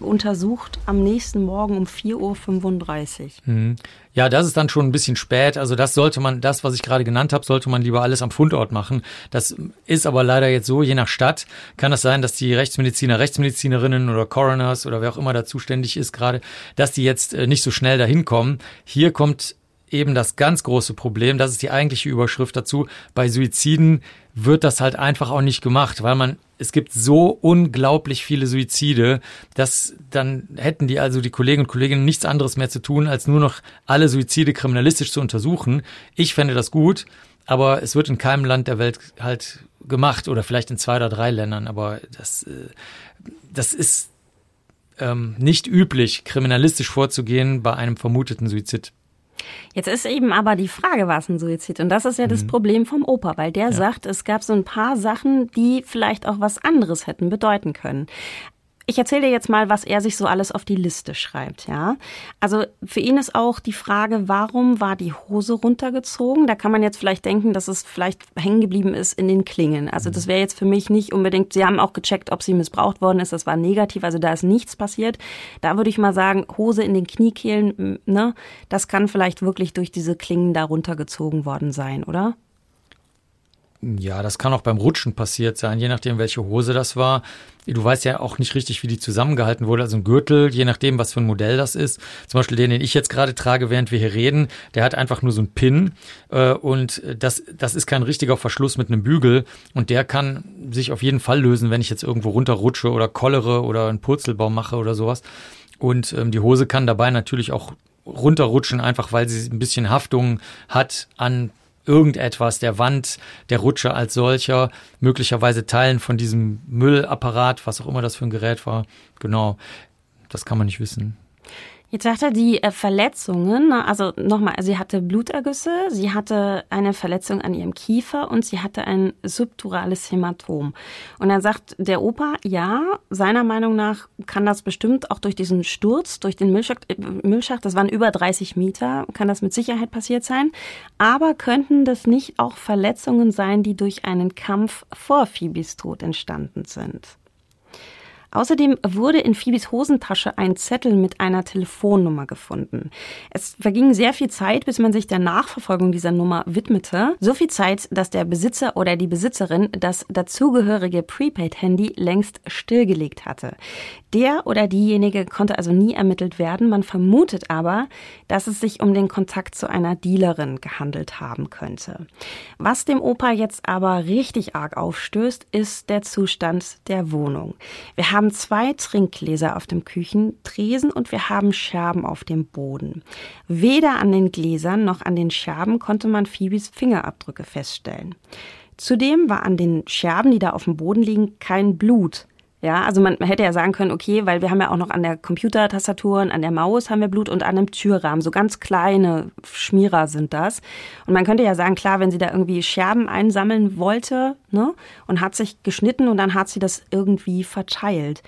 untersucht am nächsten Morgen um 4.35 Uhr. Mhm. Ja, das ist dann schon ein bisschen spät. Also das sollte man, das, was ich gerade genannt habe, sollte man lieber alles am Fundort machen. Das ist aber leider jetzt so, je nach Stadt kann es sein, dass die Rechtsmediziner, Rechtsmedizinerinnen oder Coroners oder wer auch immer da zuständig ist gerade, dass die jetzt äh, nicht so schnell dahin kommen. Hier kommt eben das ganz große Problem, das ist die eigentliche Überschrift dazu, bei Suiziden wird das halt einfach auch nicht gemacht, weil man, es gibt so unglaublich viele Suizide, dass dann hätten die also die Kolleginnen und Kollegen nichts anderes mehr zu tun, als nur noch alle Suizide kriminalistisch zu untersuchen. Ich fände das gut, aber es wird in keinem Land der Welt halt gemacht oder vielleicht in zwei oder drei Ländern, aber das, äh, das ist ähm, nicht üblich, kriminalistisch vorzugehen bei einem vermuteten Suizid. Jetzt ist eben aber die Frage, was ein Suizid? Und das ist ja das mhm. Problem vom Opa, weil der ja. sagt, es gab so ein paar Sachen, die vielleicht auch was anderes hätten bedeuten können. Ich erzähle dir jetzt mal, was er sich so alles auf die Liste schreibt, ja. Also für ihn ist auch die Frage, warum war die Hose runtergezogen? Da kann man jetzt vielleicht denken, dass es vielleicht hängen geblieben ist in den Klingen. Also das wäre jetzt für mich nicht unbedingt, sie haben auch gecheckt, ob sie missbraucht worden ist, das war negativ, also da ist nichts passiert. Da würde ich mal sagen, Hose in den Kniekehlen, ne, das kann vielleicht wirklich durch diese Klingen da runtergezogen worden sein, oder? Ja, das kann auch beim Rutschen passiert sein, je nachdem, welche Hose das war. Du weißt ja auch nicht richtig, wie die zusammengehalten wurde. Also ein Gürtel, je nachdem, was für ein Modell das ist. Zum Beispiel den, den ich jetzt gerade trage, während wir hier reden, der hat einfach nur so einen Pin. Äh, und das, das ist kein richtiger Verschluss mit einem Bügel. Und der kann sich auf jeden Fall lösen, wenn ich jetzt irgendwo runterrutsche oder kollere oder einen Purzelbaum mache oder sowas. Und ähm, die Hose kann dabei natürlich auch runterrutschen, einfach weil sie ein bisschen Haftung hat an irgendetwas, der Wand, der Rutsche als solcher, möglicherweise Teilen von diesem Müllapparat, was auch immer das für ein Gerät war. Genau, das kann man nicht wissen. Jetzt sagt er die äh, Verletzungen, also nochmal, sie hatte Blutergüsse, sie hatte eine Verletzung an ihrem Kiefer und sie hatte ein subdurales Hämatom. Und dann sagt der Opa, ja, seiner Meinung nach kann das bestimmt auch durch diesen Sturz, durch den Müllschacht, äh, Müllschacht, das waren über 30 Meter, kann das mit Sicherheit passiert sein. Aber könnten das nicht auch Verletzungen sein, die durch einen Kampf vor Phoebes Tod entstanden sind? Außerdem wurde in Phoebes Hosentasche ein Zettel mit einer Telefonnummer gefunden. Es verging sehr viel Zeit, bis man sich der Nachverfolgung dieser Nummer widmete. So viel Zeit, dass der Besitzer oder die Besitzerin das dazugehörige Prepaid-Handy längst stillgelegt hatte. Der oder diejenige konnte also nie ermittelt werden. Man vermutet aber, dass es sich um den Kontakt zu einer Dealerin gehandelt haben könnte. Was dem Opa jetzt aber richtig arg aufstößt, ist der Zustand der Wohnung. Wir haben zwei Trinkgläser auf dem Küchentresen und wir haben Scherben auf dem Boden. Weder an den Gläsern noch an den Scherben konnte man Phoebes Fingerabdrücke feststellen. Zudem war an den Scherben, die da auf dem Boden liegen, kein Blut ja, also man hätte ja sagen können, okay, weil wir haben ja auch noch an der Computertastatur und an der Maus haben wir Blut und an einem Türrahmen. So ganz kleine Schmierer sind das. Und man könnte ja sagen, klar, wenn sie da irgendwie Scherben einsammeln wollte, ne, und hat sich geschnitten und dann hat sie das irgendwie verteilt.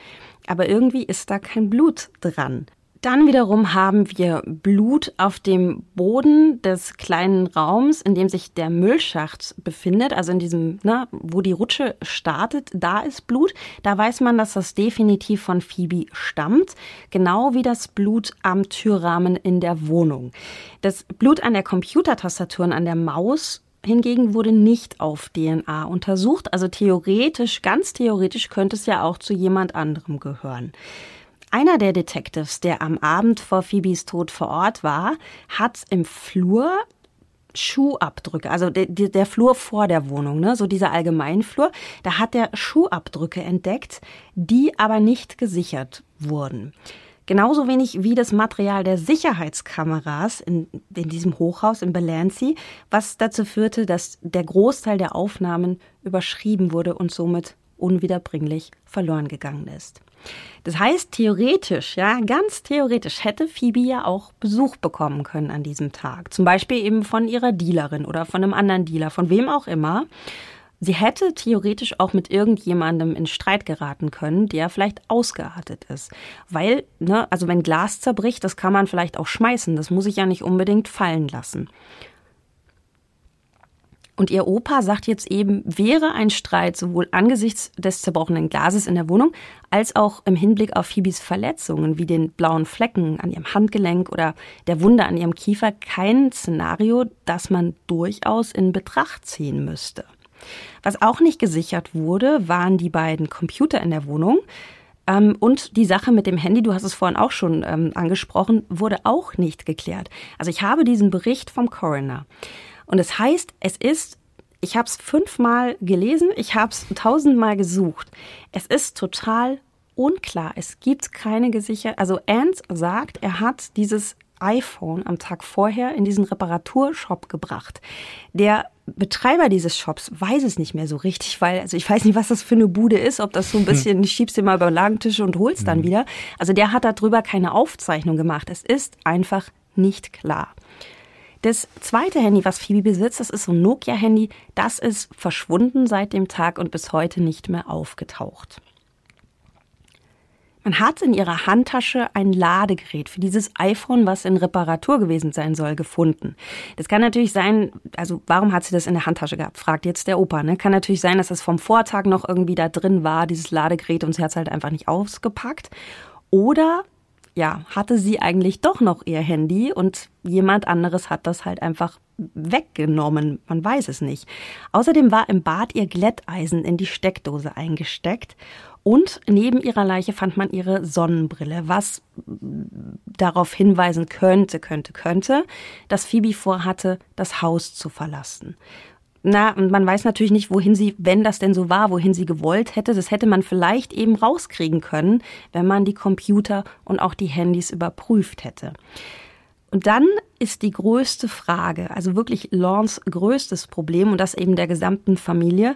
Aber irgendwie ist da kein Blut dran. Dann wiederum haben wir Blut auf dem Boden des kleinen Raums, in dem sich der Müllschacht befindet, also in diesem, ne, wo die Rutsche startet, da ist Blut. Da weiß man, dass das definitiv von Phoebe stammt, genau wie das Blut am Türrahmen in der Wohnung. Das Blut an der Computertastatur und an der Maus hingegen wurde nicht auf DNA untersucht. Also theoretisch, ganz theoretisch könnte es ja auch zu jemand anderem gehören. Einer der Detectives, der am Abend vor Phoebes Tod vor Ort war, hat im Flur Schuhabdrücke, also der, der Flur vor der Wohnung, ne, so dieser Allgemeinflur, da hat er Schuhabdrücke entdeckt, die aber nicht gesichert wurden. Genauso wenig wie das Material der Sicherheitskameras in, in diesem Hochhaus in Belancy, was dazu führte, dass der Großteil der Aufnahmen überschrieben wurde und somit unwiederbringlich verloren gegangen ist. Das heißt, theoretisch, ja, ganz theoretisch hätte Phoebe ja auch Besuch bekommen können an diesem Tag. Zum Beispiel eben von ihrer Dealerin oder von einem anderen Dealer, von wem auch immer. Sie hätte theoretisch auch mit irgendjemandem in Streit geraten können, der vielleicht ausgeartet ist. Weil, ne, also wenn Glas zerbricht, das kann man vielleicht auch schmeißen. Das muss ich ja nicht unbedingt fallen lassen. Und ihr Opa sagt jetzt eben, wäre ein Streit sowohl angesichts des zerbrochenen Glases in der Wohnung als auch im Hinblick auf Phoebes Verletzungen wie den blauen Flecken an ihrem Handgelenk oder der Wunde an ihrem Kiefer kein Szenario, das man durchaus in Betracht ziehen müsste. Was auch nicht gesichert wurde, waren die beiden Computer in der Wohnung. Ähm, und die Sache mit dem Handy, du hast es vorhin auch schon ähm, angesprochen, wurde auch nicht geklärt. Also ich habe diesen Bericht vom Coroner. Und es das heißt, es ist, ich habe es fünfmal gelesen, ich habe es tausendmal gesucht. Es ist total unklar. Es gibt keine gesicherte, also Ernst sagt, er hat dieses iPhone am Tag vorher in diesen Reparaturshop gebracht. Der Betreiber dieses Shops weiß es nicht mehr so richtig, weil, also ich weiß nicht, was das für eine Bude ist, ob das so ein bisschen, hm. schiebst du mal über den Lagentisch und holst dann hm. wieder. Also der hat darüber keine Aufzeichnung gemacht. Es ist einfach nicht klar. Das zweite Handy, was Phoebe besitzt, das ist so ein Nokia-Handy, das ist verschwunden seit dem Tag und bis heute nicht mehr aufgetaucht. Man hat in ihrer Handtasche ein Ladegerät für dieses iPhone, was in Reparatur gewesen sein soll, gefunden. Das kann natürlich sein, also warum hat sie das in der Handtasche gehabt, fragt jetzt der Opa. Ne? Kann natürlich sein, dass das vom Vortag noch irgendwie da drin war, dieses Ladegerät, und sie hat es halt einfach nicht ausgepackt. Oder ja, hatte sie eigentlich doch noch ihr Handy und jemand anderes hat das halt einfach weggenommen. Man weiß es nicht. Außerdem war im Bad ihr Glätteisen in die Steckdose eingesteckt und neben ihrer Leiche fand man ihre Sonnenbrille, was darauf hinweisen könnte, könnte, könnte, dass Phoebe vorhatte, das Haus zu verlassen. Na, und man weiß natürlich nicht, wohin sie, wenn das denn so war, wohin sie gewollt hätte. Das hätte man vielleicht eben rauskriegen können, wenn man die Computer und auch die Handys überprüft hätte. Und dann ist die größte Frage, also wirklich Lawns größtes Problem und das eben der gesamten Familie,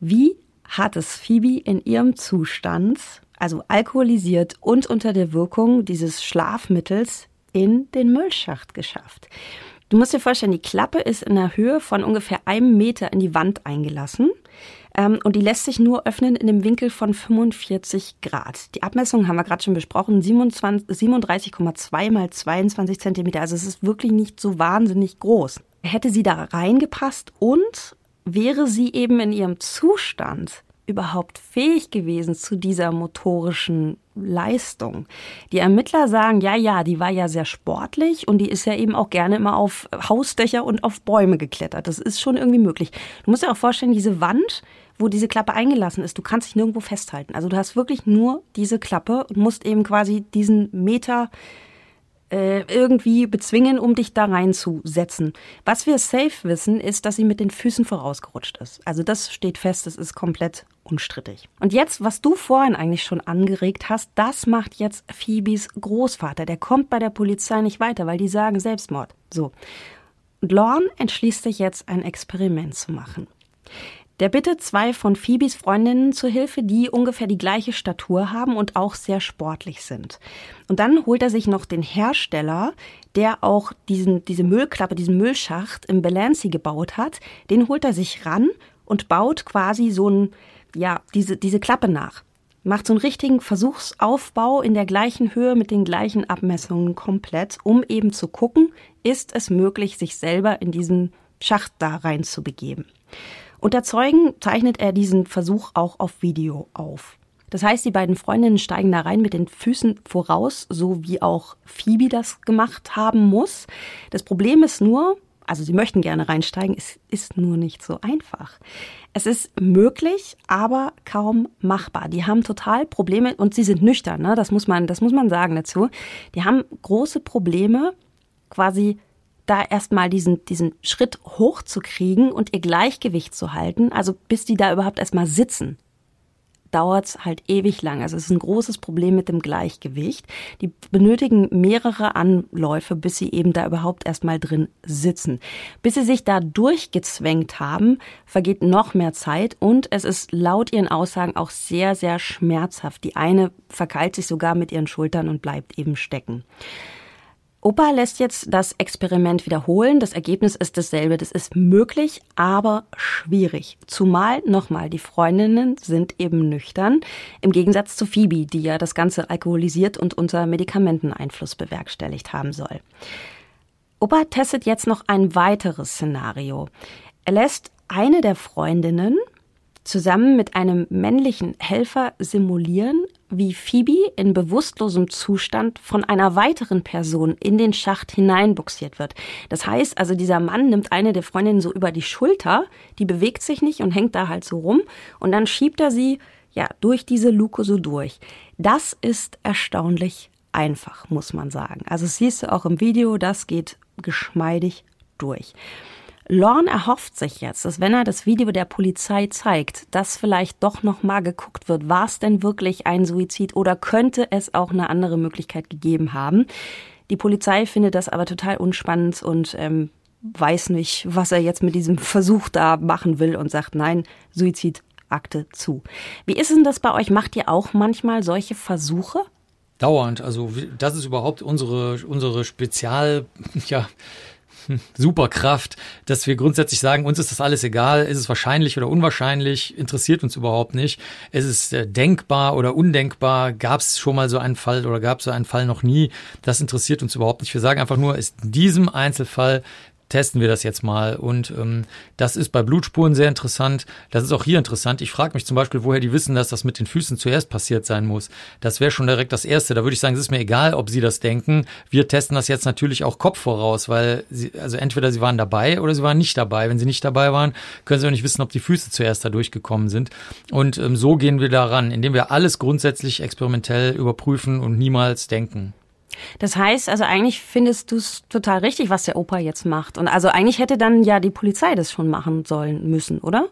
wie hat es Phoebe in ihrem Zustand, also alkoholisiert und unter der Wirkung dieses Schlafmittels, in den Müllschacht geschafft. Du musst dir vorstellen, die Klappe ist in der Höhe von ungefähr einem Meter in die Wand eingelassen. Ähm, und die lässt sich nur öffnen in dem Winkel von 45 Grad. Die Abmessungen haben wir gerade schon besprochen, 37,2 mal 22 Zentimeter. Also es ist wirklich nicht so wahnsinnig groß. Hätte sie da reingepasst und wäre sie eben in ihrem Zustand überhaupt fähig gewesen zu dieser motorischen Leistung? Die Ermittler sagen, ja, ja, die war ja sehr sportlich und die ist ja eben auch gerne immer auf Hausdächer und auf Bäume geklettert. Das ist schon irgendwie möglich. Du musst dir auch vorstellen, diese Wand, wo diese Klappe eingelassen ist, du kannst dich nirgendwo festhalten. Also du hast wirklich nur diese Klappe und musst eben quasi diesen Meter äh, irgendwie bezwingen, um dich da reinzusetzen. Was wir safe wissen, ist, dass sie mit den Füßen vorausgerutscht ist. Also das steht fest, das ist komplett unstrittig. Und jetzt, was du vorhin eigentlich schon angeregt hast, das macht jetzt Phoebes Großvater. Der kommt bei der Polizei nicht weiter, weil die sagen Selbstmord. So. Und Lorne entschließt sich jetzt, ein Experiment zu machen. Der bittet zwei von Phoebes Freundinnen zu Hilfe, die ungefähr die gleiche Statur haben und auch sehr sportlich sind. Und dann holt er sich noch den Hersteller, der auch diesen, diese Müllklappe, diesen Müllschacht im Belancy gebaut hat. Den holt er sich ran und baut quasi so ein, ja, diese, diese Klappe nach. Macht so einen richtigen Versuchsaufbau in der gleichen Höhe mit den gleichen Abmessungen komplett, um eben zu gucken, ist es möglich, sich selber in diesen Schacht da rein zu begeben. Unter Zeugen zeichnet er diesen Versuch auch auf Video auf. Das heißt, die beiden Freundinnen steigen da rein mit den Füßen voraus, so wie auch Phoebe das gemacht haben muss. Das Problem ist nur, also sie möchten gerne reinsteigen, es ist nur nicht so einfach. Es ist möglich, aber kaum machbar. Die haben total Probleme und sie sind nüchtern, ne? das muss man, das muss man sagen dazu. Die haben große Probleme, quasi da erstmal diesen, diesen Schritt hochzukriegen und ihr Gleichgewicht zu halten, also bis die da überhaupt erstmal sitzen, dauert es halt ewig lang. Also es ist ein großes Problem mit dem Gleichgewicht. Die benötigen mehrere Anläufe, bis sie eben da überhaupt erstmal drin sitzen. Bis sie sich da durchgezwängt haben, vergeht noch mehr Zeit und es ist laut ihren Aussagen auch sehr, sehr schmerzhaft. Die eine verkeilt sich sogar mit ihren Schultern und bleibt eben stecken. Opa lässt jetzt das Experiment wiederholen. Das Ergebnis ist dasselbe. Das ist möglich, aber schwierig. Zumal, nochmal, die Freundinnen sind eben nüchtern. Im Gegensatz zu Phoebe, die ja das Ganze alkoholisiert und unter Medikamenteneinfluss bewerkstelligt haben soll. Opa testet jetzt noch ein weiteres Szenario. Er lässt eine der Freundinnen zusammen mit einem männlichen Helfer simulieren, wie Phoebe in bewusstlosem Zustand von einer weiteren Person in den Schacht hineinbuxiert wird. Das heißt also, dieser Mann nimmt eine der Freundinnen so über die Schulter, die bewegt sich nicht und hängt da halt so rum und dann schiebt er sie ja durch diese Luke so durch. Das ist erstaunlich einfach, muss man sagen. Also siehst du auch im Video, das geht geschmeidig durch. Lorne erhofft sich jetzt, dass wenn er das Video der Polizei zeigt, dass vielleicht doch noch mal geguckt wird, war es denn wirklich ein Suizid oder könnte es auch eine andere Möglichkeit gegeben haben. Die Polizei findet das aber total unspannend und ähm, weiß nicht, was er jetzt mit diesem Versuch da machen will und sagt, nein, Suizidakte zu. Wie ist denn das bei euch? Macht ihr auch manchmal solche Versuche? Dauernd. Also das ist überhaupt unsere, unsere Spezial, ja, Superkraft, dass wir grundsätzlich sagen, uns ist das alles egal, ist es wahrscheinlich oder unwahrscheinlich, interessiert uns überhaupt nicht. Ist es äh, denkbar oder undenkbar? Gab es schon mal so einen Fall oder gab es so einen Fall noch nie? Das interessiert uns überhaupt nicht. Wir sagen einfach nur, ist diesem Einzelfall testen wir das jetzt mal. Und ähm, das ist bei Blutspuren sehr interessant. Das ist auch hier interessant. Ich frage mich zum Beispiel, woher die wissen, dass das mit den Füßen zuerst passiert sein muss. Das wäre schon direkt das Erste. Da würde ich sagen, es ist mir egal, ob sie das denken. Wir testen das jetzt natürlich auch Kopf voraus, weil sie, also entweder sie waren dabei oder sie waren nicht dabei. Wenn sie nicht dabei waren, können sie auch nicht wissen, ob die Füße zuerst da durchgekommen sind. Und ähm, so gehen wir daran, indem wir alles grundsätzlich experimentell überprüfen und niemals denken. Das heißt, also eigentlich findest du es total richtig, was der Opa jetzt macht. Und also eigentlich hätte dann ja die Polizei das schon machen sollen müssen, oder?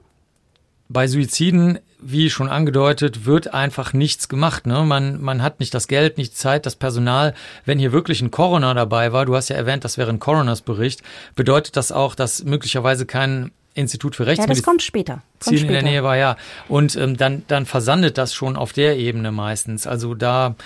Bei Suiziden, wie schon angedeutet, wird einfach nichts gemacht. Ne? Man, man hat nicht das Geld, nicht die Zeit, das Personal. Wenn hier wirklich ein Coroner dabei war, du hast ja erwähnt, das wäre ein Coroners-Bericht, bedeutet das auch, dass möglicherweise kein Institut für Rechtsmedizin. Ja, das kommt später. Kommt in der Nähe war, ja. Und ähm, dann, dann versandet das schon auf der Ebene meistens. Also da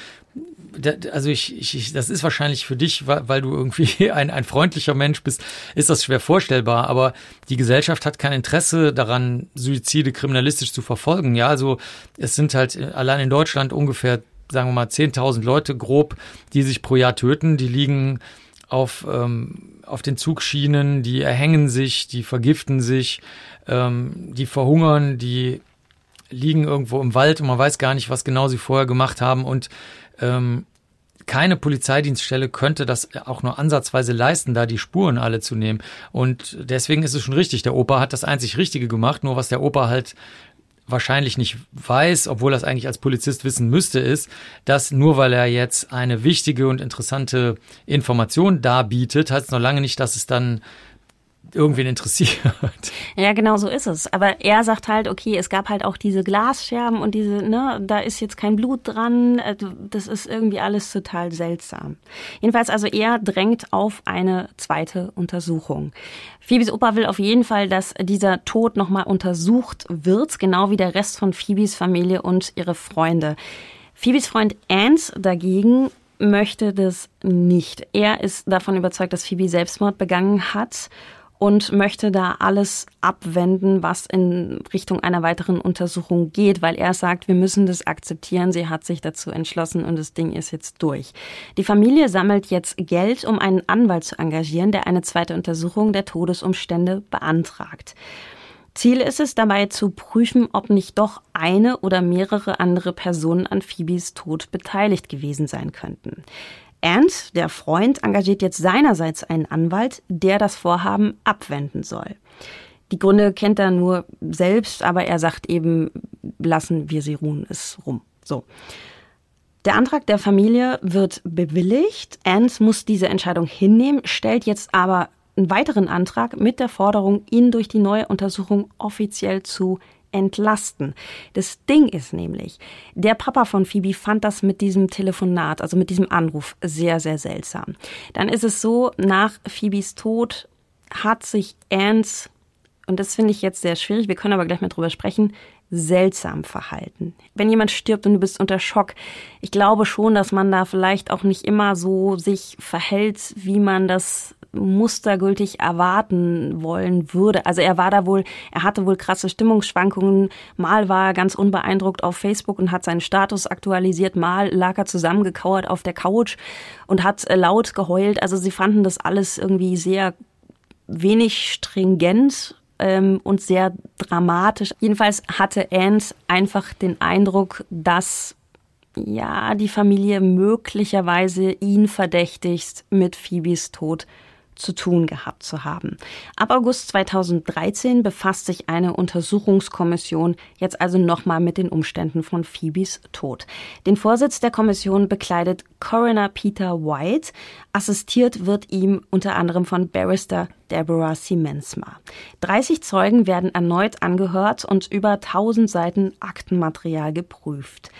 also ich, ich, das ist wahrscheinlich für dich, weil du irgendwie ein, ein freundlicher Mensch bist, ist das schwer vorstellbar. Aber die Gesellschaft hat kein Interesse daran, Suizide kriminalistisch zu verfolgen. Ja, also es sind halt allein in Deutschland ungefähr, sagen wir mal, 10.000 Leute grob, die sich pro Jahr töten. Die liegen auf, ähm, auf den Zugschienen, die erhängen sich, die vergiften sich, ähm, die verhungern, die liegen irgendwo im Wald und man weiß gar nicht, was genau sie vorher gemacht haben und ähm, keine Polizeidienststelle könnte das auch nur ansatzweise leisten, da die Spuren alle zu nehmen. Und deswegen ist es schon richtig. Der Opa hat das einzig Richtige gemacht. Nur was der Opa halt wahrscheinlich nicht weiß, obwohl er es eigentlich als Polizist wissen müsste, ist, dass nur weil er jetzt eine wichtige und interessante Information darbietet, heißt es noch lange nicht, dass es dann irgendwen interessiert. Ja, genau so ist es. Aber er sagt halt, okay, es gab halt auch diese Glasscherben und diese, ne, da ist jetzt kein Blut dran. Äh, das ist irgendwie alles total seltsam. Jedenfalls, also er drängt auf eine zweite Untersuchung. Phoebes Opa will auf jeden Fall, dass dieser Tod nochmal untersucht wird, genau wie der Rest von Phoebes Familie und ihre Freunde. Phoebes Freund Ant dagegen möchte das nicht. Er ist davon überzeugt, dass Phoebe Selbstmord begangen hat und möchte da alles abwenden, was in Richtung einer weiteren Untersuchung geht, weil er sagt, wir müssen das akzeptieren. Sie hat sich dazu entschlossen und das Ding ist jetzt durch. Die Familie sammelt jetzt Geld, um einen Anwalt zu engagieren, der eine zweite Untersuchung der Todesumstände beantragt. Ziel ist es dabei zu prüfen, ob nicht doch eine oder mehrere andere Personen an Phoebes Tod beteiligt gewesen sein könnten. Ant, der Freund, engagiert jetzt seinerseits einen Anwalt, der das Vorhaben abwenden soll. Die Gründe kennt er nur selbst, aber er sagt eben, lassen wir sie ruhen, ist rum. So. Der Antrag der Familie wird bewilligt. Ant muss diese Entscheidung hinnehmen, stellt jetzt aber einen weiteren Antrag mit der Forderung, ihn durch die neue Untersuchung offiziell zu entlasten. Das Ding ist nämlich, der Papa von Phoebe fand das mit diesem Telefonat, also mit diesem Anruf, sehr, sehr seltsam. Dann ist es so, nach Phoebes Tod hat sich Ants, und das finde ich jetzt sehr schwierig, wir können aber gleich mal drüber sprechen, seltsam verhalten. Wenn jemand stirbt und du bist unter Schock, ich glaube schon, dass man da vielleicht auch nicht immer so sich verhält, wie man das mustergültig erwarten wollen würde. Also er war da wohl, er hatte wohl krasse Stimmungsschwankungen. Mal war er ganz unbeeindruckt auf Facebook und hat seinen Status aktualisiert. Mal lag er zusammengekauert auf der Couch und hat äh, laut geheult. Also sie fanden das alles irgendwie sehr wenig stringent ähm, und sehr dramatisch. Jedenfalls hatte Ant einfach den Eindruck, dass ja, die Familie möglicherweise ihn verdächtigt mit Phoebes Tod zu tun gehabt zu haben. Ab August 2013 befasst sich eine Untersuchungskommission jetzt also nochmal mit den Umständen von Phoebes Tod. Den Vorsitz der Kommission bekleidet Coroner Peter White. Assistiert wird ihm unter anderem von Barrister Deborah Siemensma. 30 Zeugen werden erneut angehört und über 1000 Seiten Aktenmaterial geprüft.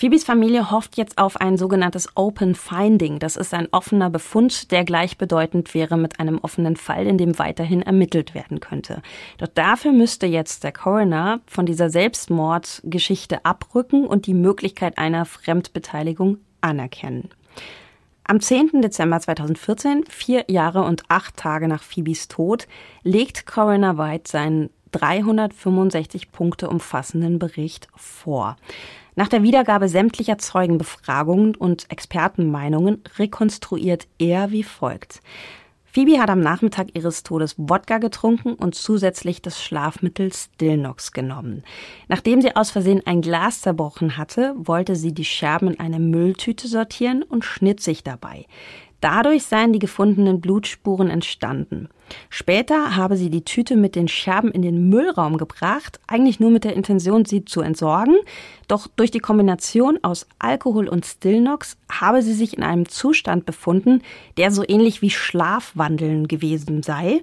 Phoebes Familie hofft jetzt auf ein sogenanntes Open Finding. Das ist ein offener Befund, der gleichbedeutend wäre mit einem offenen Fall, in dem weiterhin ermittelt werden könnte. Doch dafür müsste jetzt der Coroner von dieser Selbstmordgeschichte abrücken und die Möglichkeit einer Fremdbeteiligung anerkennen. Am 10. Dezember 2014, vier Jahre und acht Tage nach Phoebes Tod, legt Coroner White seinen 365 Punkte umfassenden Bericht vor. Nach der Wiedergabe sämtlicher Zeugenbefragungen und Expertenmeinungen rekonstruiert er wie folgt. Phoebe hat am Nachmittag ihres Todes Wodka getrunken und zusätzlich das Schlafmittel Stilnox genommen. Nachdem sie aus Versehen ein Glas zerbrochen hatte, wollte sie die Scherben in eine Mülltüte sortieren und schnitt sich dabei. Dadurch seien die gefundenen Blutspuren entstanden. Später habe sie die Tüte mit den Scherben in den Müllraum gebracht, eigentlich nur mit der Intention, sie zu entsorgen. Doch durch die Kombination aus Alkohol und Stillnox habe sie sich in einem Zustand befunden, der so ähnlich wie Schlafwandeln gewesen sei.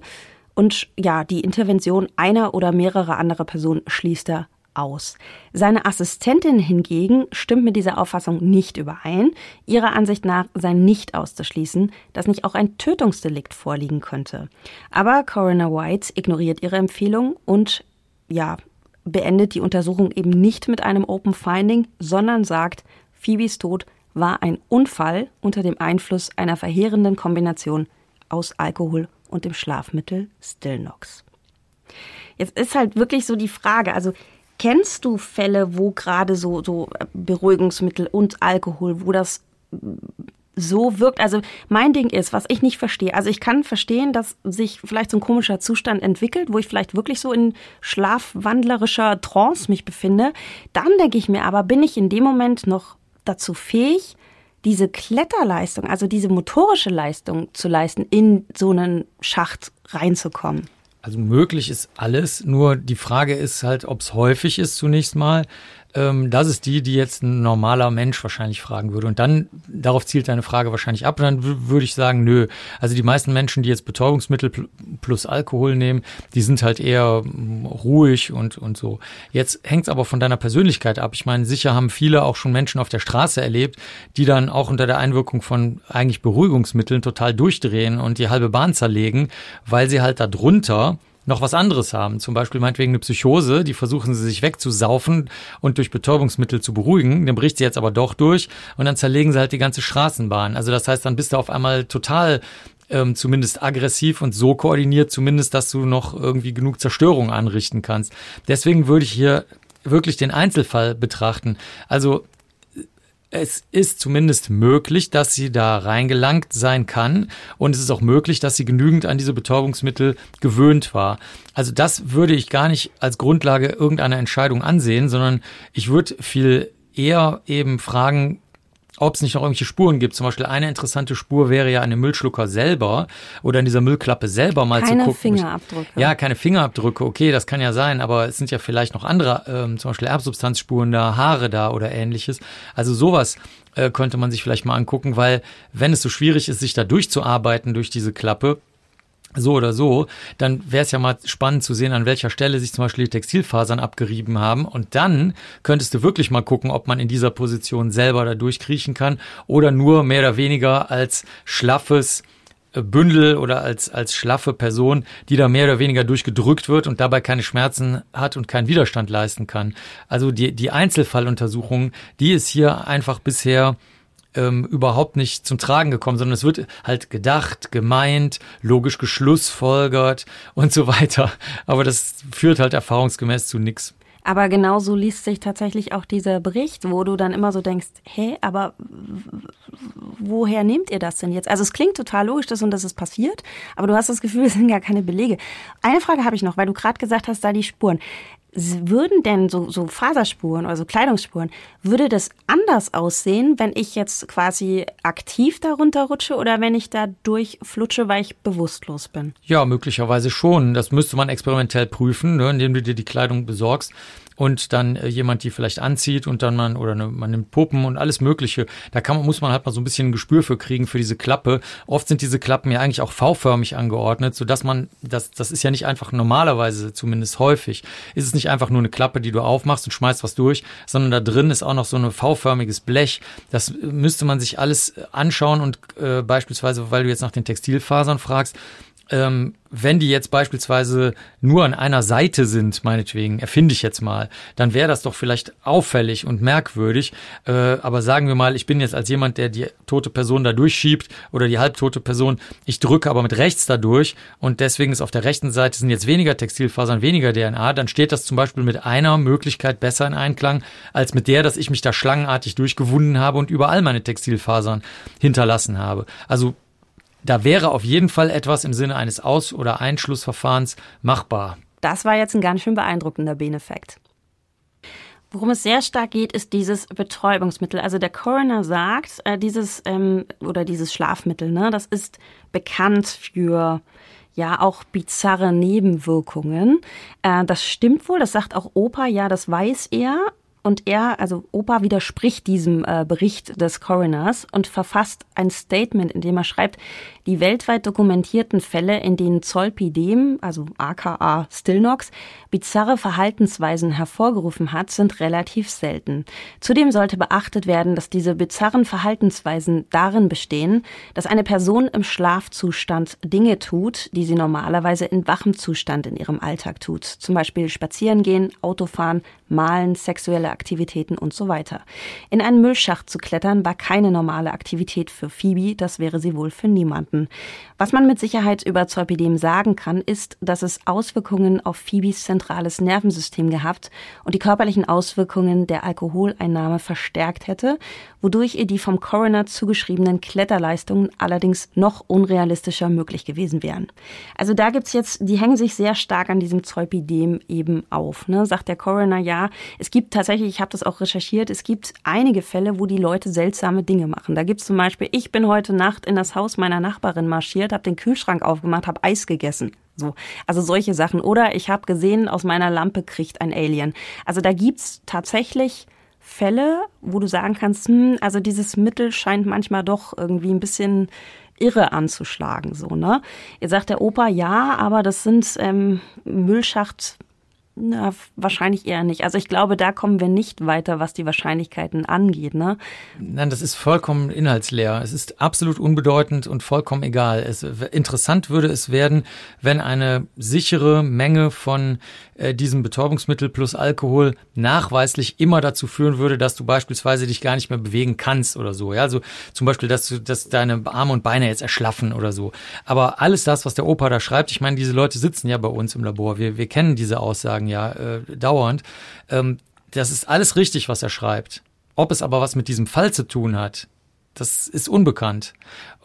Und ja, die Intervention einer oder mehrerer anderer Personen schließt er aus. Seine Assistentin hingegen stimmt mit dieser Auffassung nicht überein. Ihrer Ansicht nach sei nicht auszuschließen, dass nicht auch ein Tötungsdelikt vorliegen könnte. Aber Coroner White ignoriert ihre Empfehlung und ja, beendet die Untersuchung eben nicht mit einem Open Finding, sondern sagt, Phoebes Tod war ein Unfall unter dem Einfluss einer verheerenden Kombination aus Alkohol und dem Schlafmittel Stillnox. Jetzt ist halt wirklich so die Frage, also Kennst du Fälle, wo gerade so, so Beruhigungsmittel und Alkohol, wo das so wirkt. Also mein Ding ist, was ich nicht verstehe. Also ich kann verstehen, dass sich vielleicht so ein komischer Zustand entwickelt, wo ich vielleicht wirklich so in schlafwandlerischer Trance mich befinde. Dann denke ich mir aber, bin ich in dem Moment noch dazu fähig, diese Kletterleistung, also diese motorische Leistung zu leisten, in so einen Schacht reinzukommen? Also möglich ist alles, nur die Frage ist halt, ob es häufig ist zunächst mal. Ähm, das ist die, die jetzt ein normaler Mensch wahrscheinlich fragen würde. Und dann, darauf zielt deine Frage wahrscheinlich ab. Dann würde ich sagen, nö. Also die meisten Menschen, die jetzt Betäubungsmittel plus Alkohol nehmen, die sind halt eher mm, ruhig und, und so. Jetzt hängt es aber von deiner Persönlichkeit ab. Ich meine, sicher haben viele auch schon Menschen auf der Straße erlebt, die dann auch unter der Einwirkung von eigentlich Beruhigungsmitteln total durchdrehen und die halbe Bahn zerlegen, weil sie halt darunter noch was anderes haben. Zum Beispiel meinetwegen eine Psychose, die versuchen sie sich wegzusaufen und durch Betäubungsmittel zu beruhigen. Dann bricht sie jetzt aber doch durch und dann zerlegen sie halt die ganze Straßenbahn. Also das heißt, dann bist du auf einmal total ähm, zumindest aggressiv und so koordiniert, zumindest, dass du noch irgendwie genug Zerstörung anrichten kannst. Deswegen würde ich hier wirklich den Einzelfall betrachten. Also es ist zumindest möglich, dass sie da reingelangt sein kann. Und es ist auch möglich, dass sie genügend an diese Betäubungsmittel gewöhnt war. Also das würde ich gar nicht als Grundlage irgendeiner Entscheidung ansehen, sondern ich würde viel eher eben fragen, ob es nicht noch irgendwelche Spuren gibt. Zum Beispiel eine interessante Spur wäre ja eine Müllschlucker selber oder in dieser Müllklappe selber mal keine zu gucken. Keine Fingerabdrücke. Ja, keine Fingerabdrücke. Okay, das kann ja sein, aber es sind ja vielleicht noch andere, ähm, zum Beispiel Erbsubstanzspuren da, Haare da oder ähnliches. Also sowas äh, könnte man sich vielleicht mal angucken, weil wenn es so schwierig ist, sich da durchzuarbeiten durch diese Klappe, so oder so, dann wäre es ja mal spannend zu sehen, an welcher Stelle sich zum Beispiel die Textilfasern abgerieben haben. Und dann könntest du wirklich mal gucken, ob man in dieser Position selber da durchkriechen kann oder nur mehr oder weniger als schlaffes äh, Bündel oder als, als schlaffe Person, die da mehr oder weniger durchgedrückt wird und dabei keine Schmerzen hat und keinen Widerstand leisten kann. Also die, die Einzelfalluntersuchung, die ist hier einfach bisher ähm, überhaupt nicht zum Tragen gekommen, sondern es wird halt gedacht, gemeint, logisch geschlussfolgert und so weiter. Aber das führt halt erfahrungsgemäß zu nichts. Aber genauso liest sich tatsächlich auch dieser Bericht, wo du dann immer so denkst, hä, aber woher nehmt ihr das denn jetzt? Also es klingt total logisch, dass und das ist passiert, aber du hast das Gefühl, es sind gar keine Belege. Eine Frage habe ich noch, weil du gerade gesagt hast, da die Spuren würden denn so, so Faserspuren oder so Kleidungsspuren, würde das anders aussehen, wenn ich jetzt quasi aktiv darunter rutsche oder wenn ich da durchflutsche, weil ich bewusstlos bin? Ja, möglicherweise schon. Das müsste man experimentell prüfen, ne, indem du dir die Kleidung besorgst und dann äh, jemand die vielleicht anzieht und dann man oder ne, man nimmt Puppen und alles Mögliche. Da kann muss man halt mal so ein bisschen ein Gespür für kriegen für diese Klappe. Oft sind diese Klappen ja eigentlich auch V-förmig angeordnet, so dass man das das ist ja nicht einfach normalerweise zumindest häufig ist es nicht einfach nur eine Klappe, die du aufmachst und schmeißt was durch, sondern da drin ist auch noch so ein V-förmiges Blech. Das müsste man sich alles anschauen und äh, beispielsweise, weil du jetzt nach den Textilfasern fragst, ähm, wenn die jetzt beispielsweise nur an einer Seite sind, meinetwegen, erfinde ich jetzt mal, dann wäre das doch vielleicht auffällig und merkwürdig. Äh, aber sagen wir mal, ich bin jetzt als jemand, der die tote Person da durchschiebt oder die halbtote Person, ich drücke aber mit rechts da durch und deswegen ist auf der rechten Seite sind jetzt weniger Textilfasern, weniger DNA, dann steht das zum Beispiel mit einer Möglichkeit besser in Einklang, als mit der, dass ich mich da schlangenartig durchgewunden habe und überall meine Textilfasern hinterlassen habe. Also da wäre auf jeden Fall etwas im Sinne eines Aus- oder Einschlussverfahrens machbar. Das war jetzt ein ganz schön beeindruckender Beneffekt. Worum es sehr stark geht, ist dieses Betäubungsmittel. Also der Coroner sagt, äh, dieses ähm, oder dieses Schlafmittel, ne, das ist bekannt für ja auch bizarre Nebenwirkungen. Äh, das stimmt wohl, das sagt auch Opa, ja, das weiß er. Und er, also Opa, widerspricht diesem äh, Bericht des Coroners und verfasst ein Statement, in dem er schreibt, die weltweit dokumentierten Fälle, in denen Zolpidem, also aka Stillnox, bizarre Verhaltensweisen hervorgerufen hat, sind relativ selten. Zudem sollte beachtet werden, dass diese bizarren Verhaltensweisen darin bestehen, dass eine Person im Schlafzustand Dinge tut, die sie normalerweise in wachem Zustand in ihrem Alltag tut. Zum Beispiel spazieren gehen, Autofahren, malen, sexuelle Aktivitäten und so weiter. In einen Müllschacht zu klettern war keine normale Aktivität für Phoebe, das wäre sie wohl für niemanden. Was man mit Sicherheit über Zolpidem sagen kann, ist, dass es Auswirkungen auf Phoebes zentrales Nervensystem gehabt und die körperlichen Auswirkungen der Alkoholeinnahme verstärkt hätte, wodurch ihr die vom Coroner zugeschriebenen Kletterleistungen allerdings noch unrealistischer möglich gewesen wären. Also da gibt's jetzt, die hängen sich sehr stark an diesem Zolpidem eben auf, ne? sagt der Coroner ja. Es gibt tatsächlich, ich habe das auch recherchiert, es gibt einige Fälle, wo die Leute seltsame Dinge machen. Da gibt's zum Beispiel, ich bin heute Nacht in das Haus meiner Nachbarin marschiert, habe den Kühlschrank aufgemacht, habe Eis gegessen. So, also solche Sachen. Oder ich habe gesehen, aus meiner Lampe kriegt ein Alien. Also da gibt's tatsächlich Fälle, wo du sagen kannst, hm, also dieses Mittel scheint manchmal doch irgendwie ein bisschen irre anzuschlagen, so, ne? Ihr sagt der Opa, ja, aber das sind ähm, Müllschacht na, wahrscheinlich eher nicht. Also ich glaube, da kommen wir nicht weiter, was die Wahrscheinlichkeiten angeht. Ne? Nein, das ist vollkommen inhaltsleer. Es ist absolut unbedeutend und vollkommen egal. Es, interessant würde es werden, wenn eine sichere Menge von äh, diesem Betäubungsmittel plus Alkohol nachweislich immer dazu führen würde, dass du beispielsweise dich gar nicht mehr bewegen kannst oder so. Ja, also zum Beispiel, dass du, dass deine Arme und Beine jetzt erschlaffen oder so. Aber alles das, was der Opa da schreibt, ich meine, diese Leute sitzen ja bei uns im Labor. Wir, wir kennen diese Aussagen sagen ja äh, dauernd. Ähm, das ist alles richtig, was er schreibt. Ob es aber was mit diesem Fall zu tun hat, das ist unbekannt.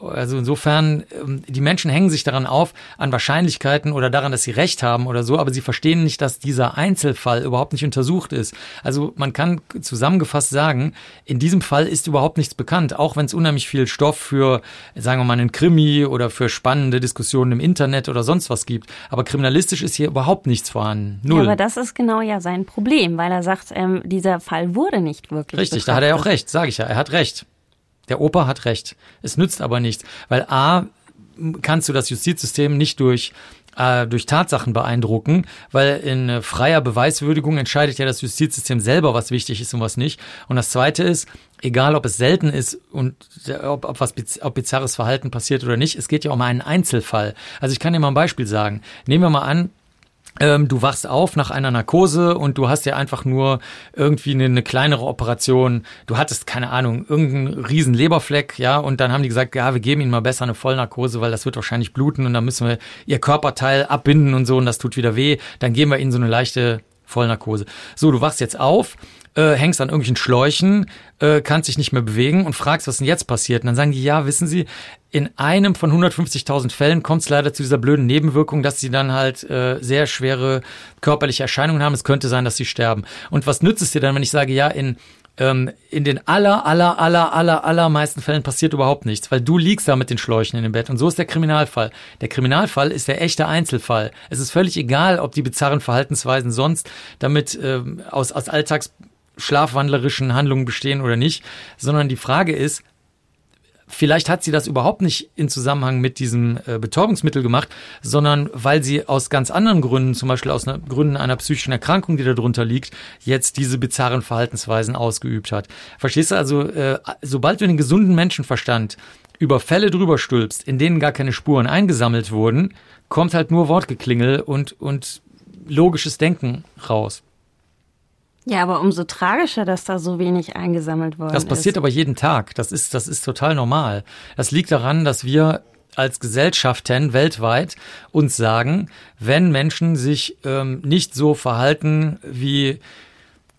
Also insofern, ähm, die Menschen hängen sich daran auf, an Wahrscheinlichkeiten oder daran, dass sie Recht haben oder so, aber sie verstehen nicht, dass dieser Einzelfall überhaupt nicht untersucht ist. Also man kann zusammengefasst sagen, in diesem Fall ist überhaupt nichts bekannt, auch wenn es unheimlich viel Stoff für, sagen wir mal, einen Krimi oder für spannende Diskussionen im Internet oder sonst was gibt. Aber kriminalistisch ist hier überhaupt nichts vorhanden. Null. Ja, aber das ist genau ja sein Problem, weil er sagt, ähm, dieser Fall wurde nicht wirklich. Richtig, betrachtet. da hat er auch recht, sage ich ja, er hat recht. Der Opa hat recht. Es nützt aber nichts, weil A, kannst du das Justizsystem nicht durch äh, durch Tatsachen beeindrucken, weil in äh, freier Beweiswürdigung entscheidet ja das Justizsystem selber, was wichtig ist und was nicht. Und das Zweite ist, egal ob es selten ist und ob, ob was ob bizarres Verhalten passiert oder nicht, es geht ja um einen Einzelfall. Also ich kann dir mal ein Beispiel sagen. Nehmen wir mal an, ähm, du wachst auf nach einer Narkose und du hast ja einfach nur irgendwie eine, eine, kleinere Operation. Du hattest, keine Ahnung, irgendeinen riesen Leberfleck, ja, und dann haben die gesagt, ja, wir geben ihnen mal besser eine Vollnarkose, weil das wird wahrscheinlich bluten und dann müssen wir ihr Körperteil abbinden und so und das tut wieder weh. Dann geben wir ihnen so eine leichte Vollnarkose. So, du wachst jetzt auf äh, hängst an irgendwelchen Schläuchen, äh, kannst dich nicht mehr bewegen und fragst, was denn jetzt passiert. Und dann sagen die, ja, wissen Sie, in einem von 150.000 Fällen kommt es leider zu dieser blöden Nebenwirkung, dass sie dann halt äh, sehr schwere körperliche Erscheinungen haben. Es könnte sein, dass sie sterben. Und was nützt es dir dann, wenn ich sage, ja, in ähm, in den aller, aller, aller, aller, allermeisten Fällen passiert überhaupt nichts, weil du liegst da mit den Schläuchen in dem Bett. Und so ist der Kriminalfall. Der Kriminalfall ist der echte Einzelfall. Es ist völlig egal, ob die bizarren Verhaltensweisen sonst damit ähm, aus, aus Alltags schlafwandlerischen Handlungen bestehen oder nicht, sondern die Frage ist, vielleicht hat sie das überhaupt nicht in Zusammenhang mit diesem äh, Betäubungsmittel gemacht, sondern weil sie aus ganz anderen Gründen, zum Beispiel aus einer, Gründen einer psychischen Erkrankung, die darunter liegt, jetzt diese bizarren Verhaltensweisen ausgeübt hat. Verstehst du also, äh, sobald du den gesunden Menschenverstand über Fälle drüber stülpst, in denen gar keine Spuren eingesammelt wurden, kommt halt nur Wortgeklingel und, und logisches Denken raus. Ja, aber umso tragischer, dass da so wenig eingesammelt worden ist. Das passiert ist. aber jeden Tag. Das ist, das ist total normal. Das liegt daran, dass wir als Gesellschaften weltweit uns sagen, wenn Menschen sich ähm, nicht so verhalten, wie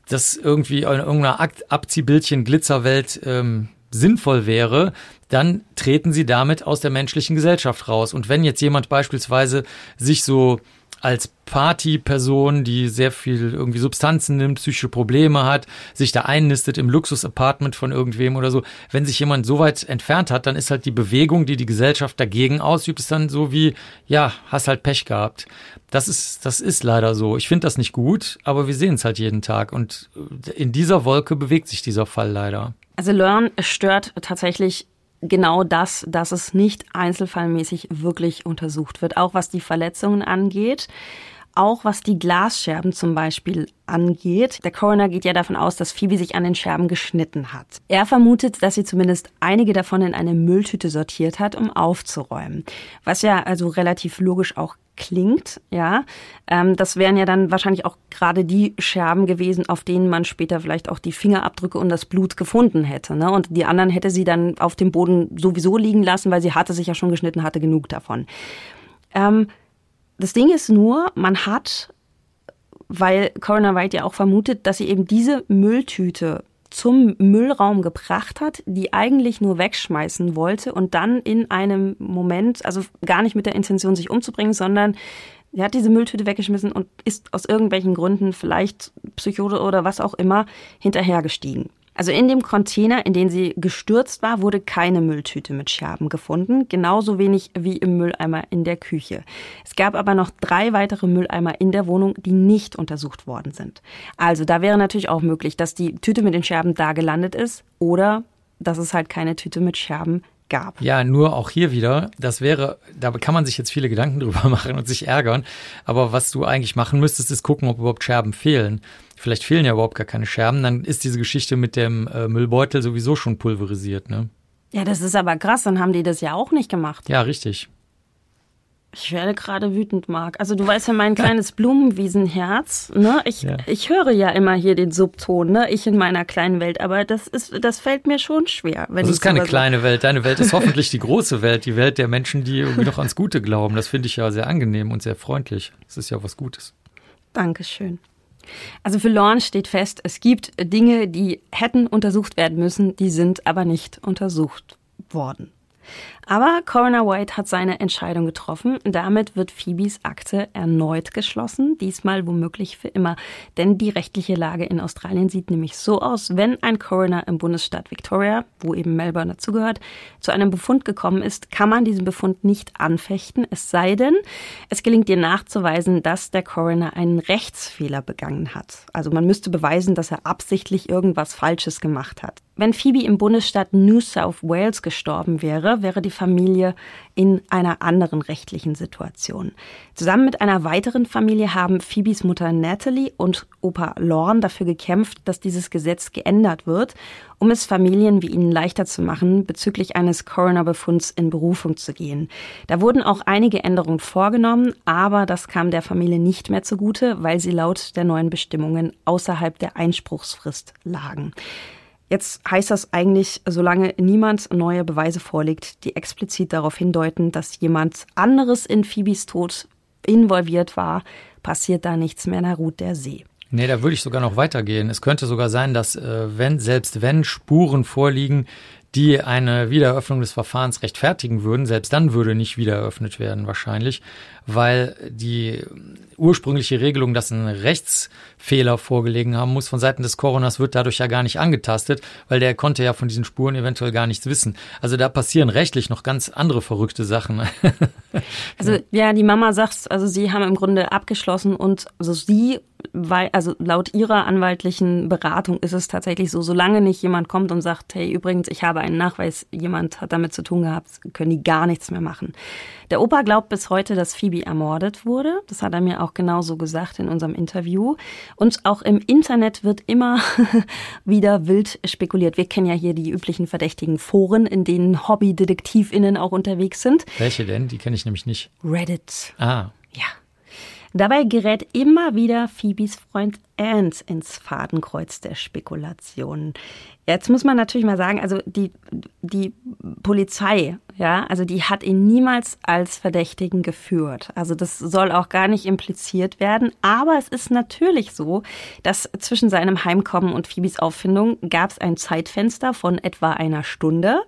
das irgendwie in irgendeiner Abziehbildchen Glitzerwelt ähm, sinnvoll wäre, dann treten sie damit aus der menschlichen Gesellschaft raus. Und wenn jetzt jemand beispielsweise sich so als Partyperson, die sehr viel irgendwie Substanzen nimmt, psychische Probleme hat, sich da einnistet im Luxusapartment von irgendwem oder so. Wenn sich jemand so weit entfernt hat, dann ist halt die Bewegung, die die Gesellschaft dagegen ausübt, ist dann so wie, ja, hast halt Pech gehabt. Das ist, das ist leider so. Ich finde das nicht gut, aber wir sehen es halt jeden Tag und in dieser Wolke bewegt sich dieser Fall leider. Also Learn stört tatsächlich genau das, dass es nicht einzelfallmäßig wirklich untersucht wird, auch was die Verletzungen angeht. Auch was die Glasscherben zum Beispiel angeht. Der Coroner geht ja davon aus, dass Phoebe sich an den Scherben geschnitten hat. Er vermutet, dass sie zumindest einige davon in eine Mülltüte sortiert hat, um aufzuräumen. Was ja also relativ logisch auch klingt, ja. Ähm, das wären ja dann wahrscheinlich auch gerade die Scherben gewesen, auf denen man später vielleicht auch die Fingerabdrücke und das Blut gefunden hätte. Ne? Und die anderen hätte sie dann auf dem Boden sowieso liegen lassen, weil sie hatte sich ja schon geschnitten, hatte genug davon. Ähm, das Ding ist nur, man hat, weil Coroner White ja auch vermutet, dass sie eben diese Mülltüte zum Müllraum gebracht hat, die eigentlich nur wegschmeißen wollte und dann in einem Moment, also gar nicht mit der Intention, sich umzubringen, sondern sie hat diese Mülltüte weggeschmissen und ist aus irgendwelchen Gründen, vielleicht Psychose oder was auch immer, hinterhergestiegen. Also in dem Container, in den sie gestürzt war, wurde keine Mülltüte mit Scherben gefunden, genauso wenig wie im Mülleimer in der Küche. Es gab aber noch drei weitere Mülleimer in der Wohnung, die nicht untersucht worden sind. Also da wäre natürlich auch möglich, dass die Tüte mit den Scherben da gelandet ist oder dass es halt keine Tüte mit Scherben gab. Ja, nur auch hier wieder, das wäre, da kann man sich jetzt viele Gedanken drüber machen und sich ärgern. Aber was du eigentlich machen müsstest, ist gucken, ob überhaupt Scherben fehlen. Vielleicht fehlen ja überhaupt gar keine Scherben, dann ist diese Geschichte mit dem äh, Müllbeutel sowieso schon pulverisiert, ne? Ja, das ist aber krass, dann haben die das ja auch nicht gemacht. Ja, richtig. Ich werde gerade wütend, Marc. Also du weißt ja mein kleines Blumenwiesenherz. Ne? Ich, ja. ich höre ja immer hier den Subton, ne? Ich in meiner kleinen Welt. Aber das ist, das fällt mir schon schwer. Wenn das ist keine kleine Welt. Deine Welt ist hoffentlich die große Welt, die Welt der Menschen, die irgendwie noch ans Gute glauben. Das finde ich ja sehr angenehm und sehr freundlich. Das ist ja was Gutes. Dankeschön. Also für Lorne steht fest, es gibt Dinge, die hätten untersucht werden müssen, die sind aber nicht untersucht worden. Aber Coroner White hat seine Entscheidung getroffen. Damit wird Phoebes Akte erneut geschlossen, diesmal womöglich für immer. Denn die rechtliche Lage in Australien sieht nämlich so aus, wenn ein Coroner im Bundesstaat Victoria, wo eben Melbourne dazugehört, zu einem Befund gekommen ist, kann man diesen Befund nicht anfechten, es sei denn, es gelingt dir nachzuweisen, dass der Coroner einen Rechtsfehler begangen hat. Also man müsste beweisen, dass er absichtlich irgendwas Falsches gemacht hat. Wenn Phoebe im Bundesstaat New South Wales gestorben wäre, wäre die Familie in einer anderen rechtlichen Situation. Zusammen mit einer weiteren Familie haben Phoebes Mutter Natalie und Opa Lorne dafür gekämpft, dass dieses Gesetz geändert wird, um es Familien wie ihnen leichter zu machen, bezüglich eines Coroner-Befunds in Berufung zu gehen. Da wurden auch einige Änderungen vorgenommen, aber das kam der Familie nicht mehr zugute, weil sie laut der neuen Bestimmungen außerhalb der Einspruchsfrist lagen. Jetzt heißt das eigentlich, solange niemand neue Beweise vorlegt, die explizit darauf hindeuten, dass jemand anderes in Phoebes Tod involviert war, passiert da nichts mehr, na ruht der See. Nee, da würde ich sogar noch weitergehen. Es könnte sogar sein, dass äh, wenn, selbst wenn Spuren vorliegen, die eine Wiedereröffnung des Verfahrens rechtfertigen würden, selbst dann würde nicht wieder eröffnet werden wahrscheinlich, weil die ursprüngliche Regelung, dass ein Rechtsfehler vorgelegen haben muss von Seiten des Coroners, wird dadurch ja gar nicht angetastet, weil der konnte ja von diesen Spuren eventuell gar nichts wissen. Also da passieren rechtlich noch ganz andere verrückte Sachen. also ja, die Mama sagt, also sie haben im Grunde abgeschlossen und also sie weil, also laut ihrer anwaltlichen Beratung ist es tatsächlich so, solange nicht jemand kommt und sagt, hey, übrigens, ich habe einen Nachweis, jemand hat damit zu tun gehabt, können die gar nichts mehr machen. Der Opa glaubt bis heute, dass Phoebe ermordet wurde. Das hat er mir auch genauso gesagt in unserem Interview. Und auch im Internet wird immer wieder wild spekuliert. Wir kennen ja hier die üblichen verdächtigen Foren, in denen Hobbydetektivinnen auch unterwegs sind. Welche denn? Die kenne ich nämlich nicht. Reddit. Ah. Ja. Dabei gerät immer wieder Phoebes Freund Ant ins Fadenkreuz der Spekulationen. Jetzt muss man natürlich mal sagen, also die, die Polizei, ja, also die hat ihn niemals als Verdächtigen geführt. Also das soll auch gar nicht impliziert werden. Aber es ist natürlich so, dass zwischen seinem Heimkommen und Phoebes Auffindung gab es ein Zeitfenster von etwa einer Stunde.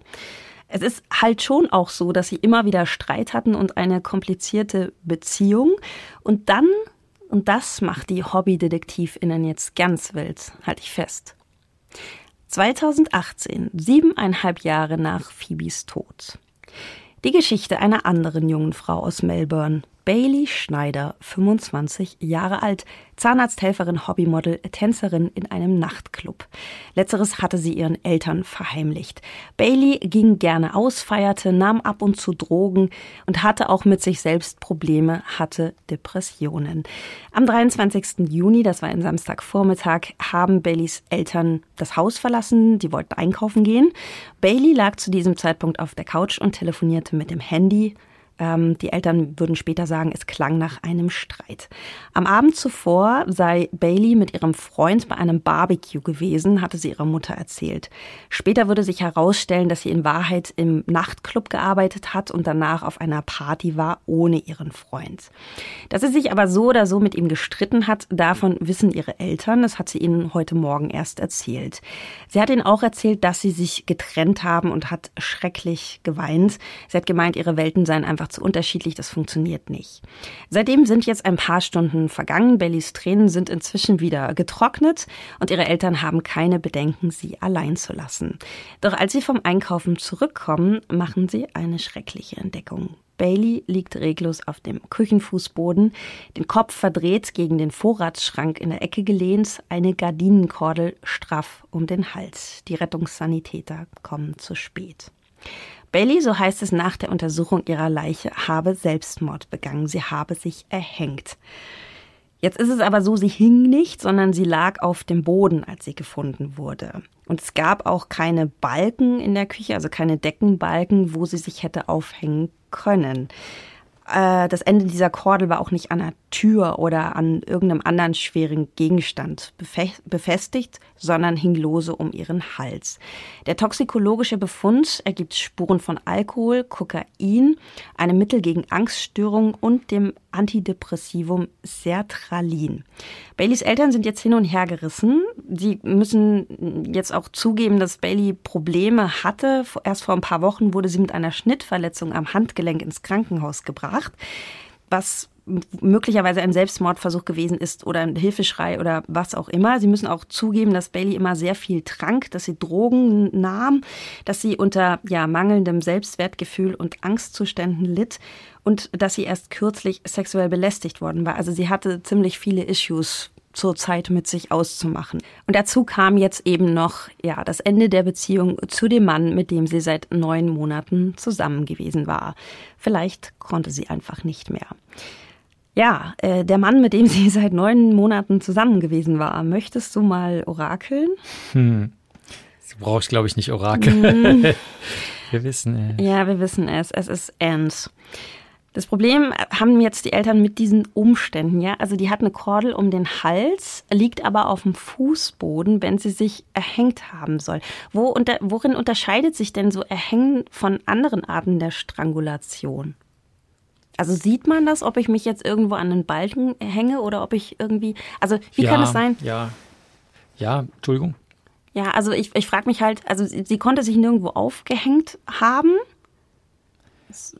Es ist halt schon auch so, dass sie immer wieder Streit hatten und eine komplizierte Beziehung. Und dann, und das macht die Hobbydetektivinnen jetzt ganz wild, halte ich fest. 2018, siebeneinhalb Jahre nach Phoebes Tod. Die Geschichte einer anderen jungen Frau aus Melbourne, Bailey Schneider, 25 Jahre alt, Zahnarzthelferin, Hobbymodel, Tänzerin in einem Nachtclub. Letzteres hatte sie ihren Eltern verheimlicht. Bailey ging gerne aus, feierte, nahm ab und zu Drogen und hatte auch mit sich selbst Probleme, hatte Depressionen. Am 23. Juni, das war ein Samstagvormittag, haben Baileys Eltern das Haus verlassen. Die wollten einkaufen gehen. Bailey lag zu diesem Zeitpunkt auf der Couch und telefonierte mit dem Handy. Ähm, die Eltern würden später sagen, es klang nach einem Streit. Am Abend zuvor sei Bailey mit ihrem Freund bei einem Barbecue gewesen, hatte sie ihrer Mutter erzählt. Später würde sich herausstellen, dass sie in Wahrheit im Nachtclub gearbeitet hat und danach auf einer Party war ohne ihren Freund. Dass sie sich aber so oder so mit ihm gestritten hat, davon wissen ihre Eltern. Das hat sie ihnen heute Morgen erst erzählt. Sie hat ihnen auch erzählt, dass sie sich getrennt haben und hat schrecklich geweint. Sie hat gemeint, ihre Welten seien einfach einfach zu unterschiedlich, das funktioniert nicht. Seitdem sind jetzt ein paar Stunden vergangen. Bellys Tränen sind inzwischen wieder getrocknet und ihre Eltern haben keine Bedenken, sie allein zu lassen. Doch als sie vom Einkaufen zurückkommen, machen sie eine schreckliche Entdeckung. Bailey liegt reglos auf dem Küchenfußboden, den Kopf verdreht gegen den Vorratsschrank in der Ecke gelehnt, eine Gardinenkordel straff um den Hals. Die Rettungssanitäter kommen zu spät. Bailey, so heißt es nach der Untersuchung ihrer Leiche, habe Selbstmord begangen. Sie habe sich erhängt. Jetzt ist es aber so, sie hing nicht, sondern sie lag auf dem Boden, als sie gefunden wurde. Und es gab auch keine Balken in der Küche, also keine Deckenbalken, wo sie sich hätte aufhängen können. Äh, das Ende dieser Kordel war auch nicht an der Tür oder an irgendeinem anderen schweren Gegenstand befestigt, sondern hing lose um ihren Hals. Der toxikologische Befund ergibt Spuren von Alkohol, Kokain, einem Mittel gegen Angststörungen und dem Antidepressivum Sertralin. Baileys Eltern sind jetzt hin und her gerissen. Sie müssen jetzt auch zugeben, dass Bailey Probleme hatte. Erst vor ein paar Wochen wurde sie mit einer Schnittverletzung am Handgelenk ins Krankenhaus gebracht was möglicherweise ein Selbstmordversuch gewesen ist oder ein Hilfeschrei oder was auch immer. Sie müssen auch zugeben, dass Bailey immer sehr viel trank, dass sie Drogen nahm, dass sie unter ja, mangelndem Selbstwertgefühl und Angstzuständen litt und dass sie erst kürzlich sexuell belästigt worden war. Also sie hatte ziemlich viele Issues zur Zeit mit sich auszumachen. Und dazu kam jetzt eben noch ja das Ende der Beziehung zu dem Mann, mit dem sie seit neun Monaten zusammen gewesen war. Vielleicht konnte sie einfach nicht mehr. Ja, äh, der Mann, mit dem sie seit neun Monaten zusammen gewesen war. Möchtest du mal orakeln? Hm. Du brauchst, glaube ich, nicht Orakel. Mm. wir wissen es. Ja, wir wissen es. Es ist Ant. Das Problem haben jetzt die Eltern mit diesen Umständen, ja. Also die hat eine Kordel um den Hals, liegt aber auf dem Fußboden, wenn sie sich erhängt haben soll. Wo unter, worin unterscheidet sich denn so Erhängen von anderen Arten der Strangulation? Also sieht man das, ob ich mich jetzt irgendwo an den Balken hänge oder ob ich irgendwie. Also wie ja, kann es sein? Ja. Ja, Entschuldigung. Ja, also ich, ich frage mich halt, also sie, sie konnte sich nirgendwo aufgehängt haben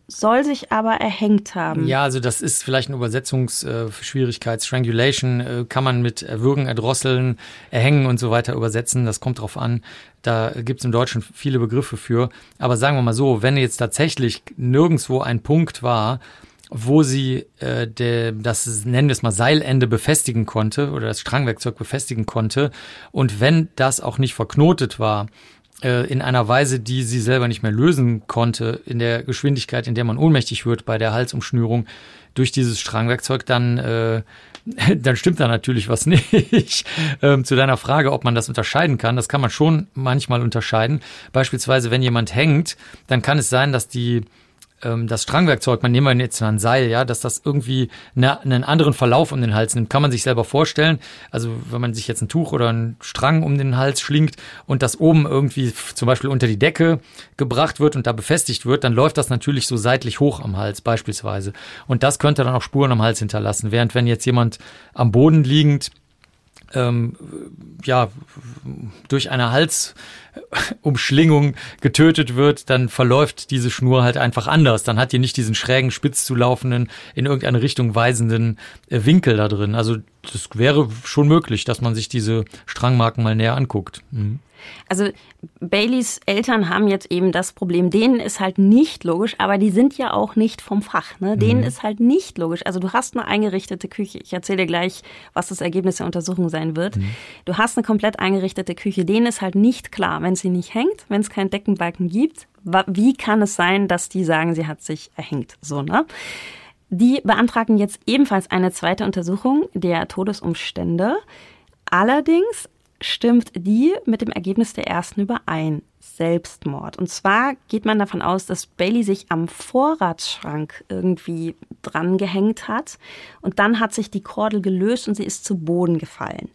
soll sich aber erhängt haben. Ja, also das ist vielleicht eine Übersetzungsschwierigkeit. Äh, Strangulation äh, kann man mit Erwürgen, Erdrosseln, Erhängen und so weiter übersetzen. Das kommt drauf an. Da gibt es im Deutschen viele Begriffe für. Aber sagen wir mal so, wenn jetzt tatsächlich nirgendwo ein Punkt war, wo sie äh, de, das, nennen wir es mal, Seilende befestigen konnte oder das Strangwerkzeug befestigen konnte. Und wenn das auch nicht verknotet war, äh, in einer Weise, die sie selber nicht mehr lösen konnte, in der Geschwindigkeit, in der man ohnmächtig wird bei der Halsumschnürung durch dieses Strangwerkzeug, dann, äh, dann stimmt da natürlich was nicht. ähm, zu deiner Frage, ob man das unterscheiden kann, das kann man schon manchmal unterscheiden. Beispielsweise, wenn jemand hängt, dann kann es sein, dass die ähm, das Strangwerkzeug, man nehmen wir jetzt mal ein Seil, ja, dass das irgendwie eine, einen anderen Verlauf um den Hals nimmt, kann man sich selber vorstellen. Also wenn man sich jetzt ein Tuch oder einen Strang um den Hals schlingt und das oben irgendwie zum Beispiel unter die Decke gebracht wird und da befestigt wird, dann läuft das natürlich so seitlich hoch am Hals beispielsweise. Und das könnte dann auch Spuren am Hals hinterlassen. Während wenn jetzt jemand am Boden liegend ähm, ja, durch eine Halsumschlingung getötet wird, dann verläuft diese Schnur halt einfach anders. Dann hat die nicht diesen schrägen, spitz zulaufenden, in irgendeine Richtung weisenden äh, Winkel da drin. Also das wäre schon möglich, dass man sich diese Strangmarken mal näher anguckt. Mhm. Also Baileys Eltern haben jetzt eben das Problem, denen ist halt nicht logisch, aber die sind ja auch nicht vom Fach. Ne? Denen mhm. ist halt nicht logisch. Also du hast eine eingerichtete Küche. Ich erzähle dir gleich, was das Ergebnis der Untersuchung sein wird. Mhm. Du hast eine komplett eingerichtete Küche. Denen ist halt nicht klar, wenn sie nicht hängt, wenn es keinen Deckenbalken gibt, wie kann es sein, dass die sagen, sie hat sich erhängt? So, ne? Die beantragen jetzt ebenfalls eine zweite Untersuchung der Todesumstände. Allerdings stimmt die mit dem Ergebnis der ersten überein. Selbstmord. Und zwar geht man davon aus, dass Bailey sich am Vorratsschrank irgendwie dran gehängt hat und dann hat sich die Kordel gelöst und sie ist zu Boden gefallen.